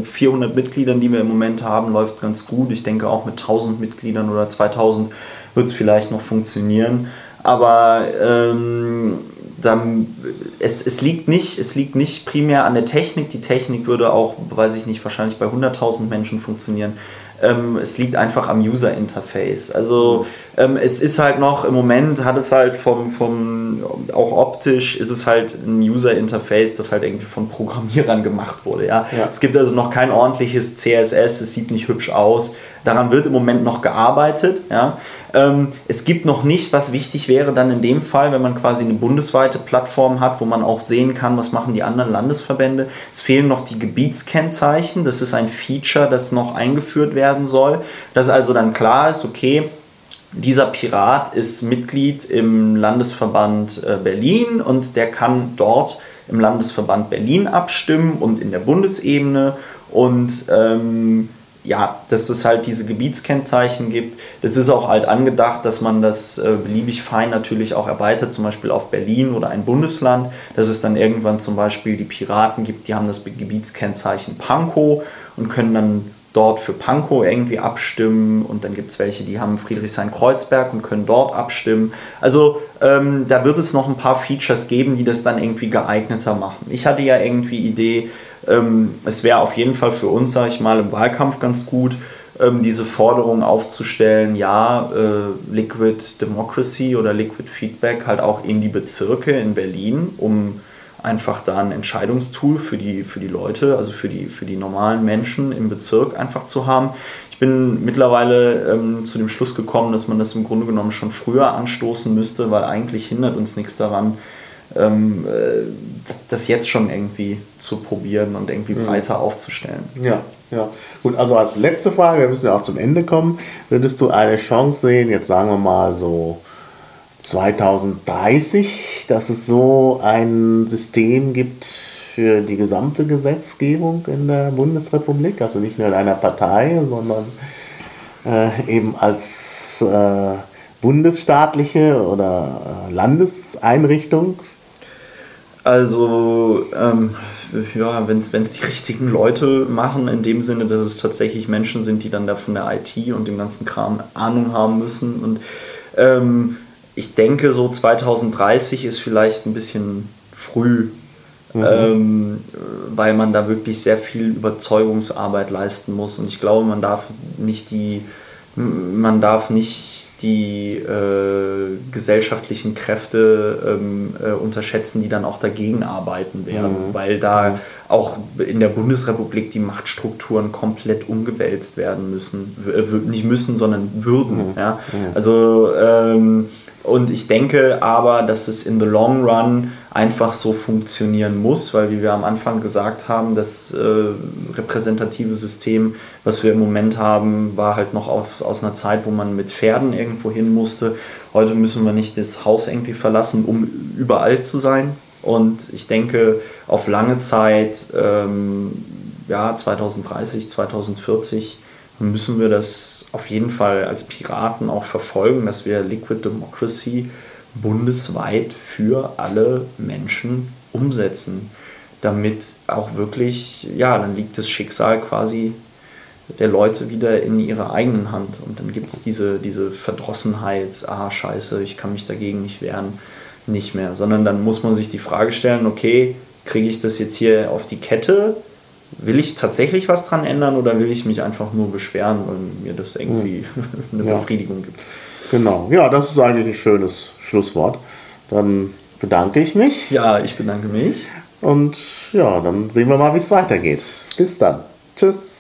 400 äh, Mitgliedern, die wir im Moment haben, läuft ganz gut. Ich denke auch mit 1000 Mitgliedern oder 2000 wird es vielleicht noch funktionieren. Aber ähm, dann, es, es, liegt nicht, es liegt nicht primär an der Technik. Die Technik würde auch, weiß ich nicht, wahrscheinlich bei 100.000 Menschen funktionieren. Ähm, es liegt einfach am User Interface. Also ähm, es ist halt noch, im Moment hat es halt vom, vom, auch optisch ist es halt ein User Interface, das halt irgendwie von Programmierern gemacht wurde. Ja? ja? Es gibt also noch kein ordentliches CSS, es sieht nicht hübsch aus. Daran wird im Moment noch gearbeitet. Ja? Ähm, es gibt noch nicht, was wichtig wäre dann in dem Fall, wenn man quasi eine bundesweite Plattform hat, wo man auch sehen kann, was machen die anderen Landesverbände. Es fehlen noch die Gebietskennzeichen. Das ist ein Feature, das noch eingeführt werden soll. Dass also dann klar ist, okay, dieser Pirat ist Mitglied im Landesverband äh, Berlin und der kann dort im Landesverband Berlin abstimmen und in der Bundesebene und ähm, ja, dass es halt diese Gebietskennzeichen gibt. Es ist auch halt angedacht, dass man das äh, beliebig fein natürlich auch erweitert, zum Beispiel auf Berlin oder ein Bundesland, dass es dann irgendwann zum Beispiel die Piraten gibt, die haben das Gebietskennzeichen Pankow und können dann dort für Pankow irgendwie abstimmen und dann gibt es welche, die haben Friedrichshain-Kreuzberg und können dort abstimmen. Also ähm, da wird es noch ein paar Features geben, die das dann irgendwie geeigneter machen. Ich hatte ja irgendwie Idee, ähm, es wäre auf jeden Fall für uns, sage ich mal, im Wahlkampf ganz gut, ähm, diese Forderung aufzustellen, ja, äh, Liquid Democracy oder Liquid Feedback halt auch in die Bezirke in Berlin, um einfach da ein Entscheidungstool für die, für die Leute, also für die, für die normalen Menschen im Bezirk einfach zu haben. Ich bin mittlerweile ähm, zu dem Schluss gekommen, dass man das im Grunde genommen schon früher anstoßen müsste, weil eigentlich hindert uns nichts daran, ähm, äh, das jetzt schon irgendwie zu probieren und irgendwie mhm. breiter aufzustellen. Ja, ja. Gut, also als letzte Frage, wir müssen ja auch zum Ende kommen. Würdest du eine Chance sehen, jetzt sagen wir mal so 2030, dass es so ein System gibt für die gesamte Gesetzgebung in der Bundesrepublik, also nicht nur in einer Partei, sondern äh, eben als äh, bundesstaatliche oder äh, Landeseinrichtung also, ähm, ja, wenn es die richtigen Leute machen, in dem Sinne, dass es tatsächlich Menschen sind, die dann da von der IT und dem ganzen Kram Ahnung haben müssen. Und ähm, ich denke, so 2030 ist vielleicht ein bisschen früh, mhm. ähm, weil man da wirklich sehr viel Überzeugungsarbeit leisten muss. Und ich glaube, man darf nicht die, man darf nicht die äh, gesellschaftlichen Kräfte ähm, äh, unterschätzen, die dann auch dagegen arbeiten werden, mhm. weil da auch in der Bundesrepublik die Machtstrukturen komplett umgewälzt werden müssen. W nicht müssen, sondern würden. Mhm. Ja? Mhm. Also ähm, und ich denke aber, dass es in the long run einfach so funktionieren muss, weil wie wir am Anfang gesagt haben, das äh, repräsentative System, was wir im Moment haben, war halt noch auf, aus einer Zeit, wo man mit Pferden irgendwo hin musste. Heute müssen wir nicht das Haus irgendwie verlassen, um überall zu sein. Und ich denke, auf lange Zeit, ähm, ja, 2030, 2040, müssen wir das auf jeden Fall als Piraten auch verfolgen, dass wir Liquid Democracy bundesweit für alle Menschen umsetzen, damit auch wirklich, ja, dann liegt das Schicksal quasi der Leute wieder in ihrer eigenen Hand. Und dann gibt es diese, diese Verdrossenheit, ah scheiße, ich kann mich dagegen nicht wehren, nicht mehr. Sondern dann muss man sich die Frage stellen, okay, kriege ich das jetzt hier auf die Kette will ich tatsächlich was dran ändern oder will ich mich einfach nur beschweren, weil mir das irgendwie hm. (laughs) eine ja. Befriedigung gibt? Genau, ja, das ist eigentlich ein schönes Schlusswort. Dann bedanke ich mich. Ja, ich bedanke mich. Und ja, dann sehen wir mal, wie es weitergeht. Bis dann. Tschüss.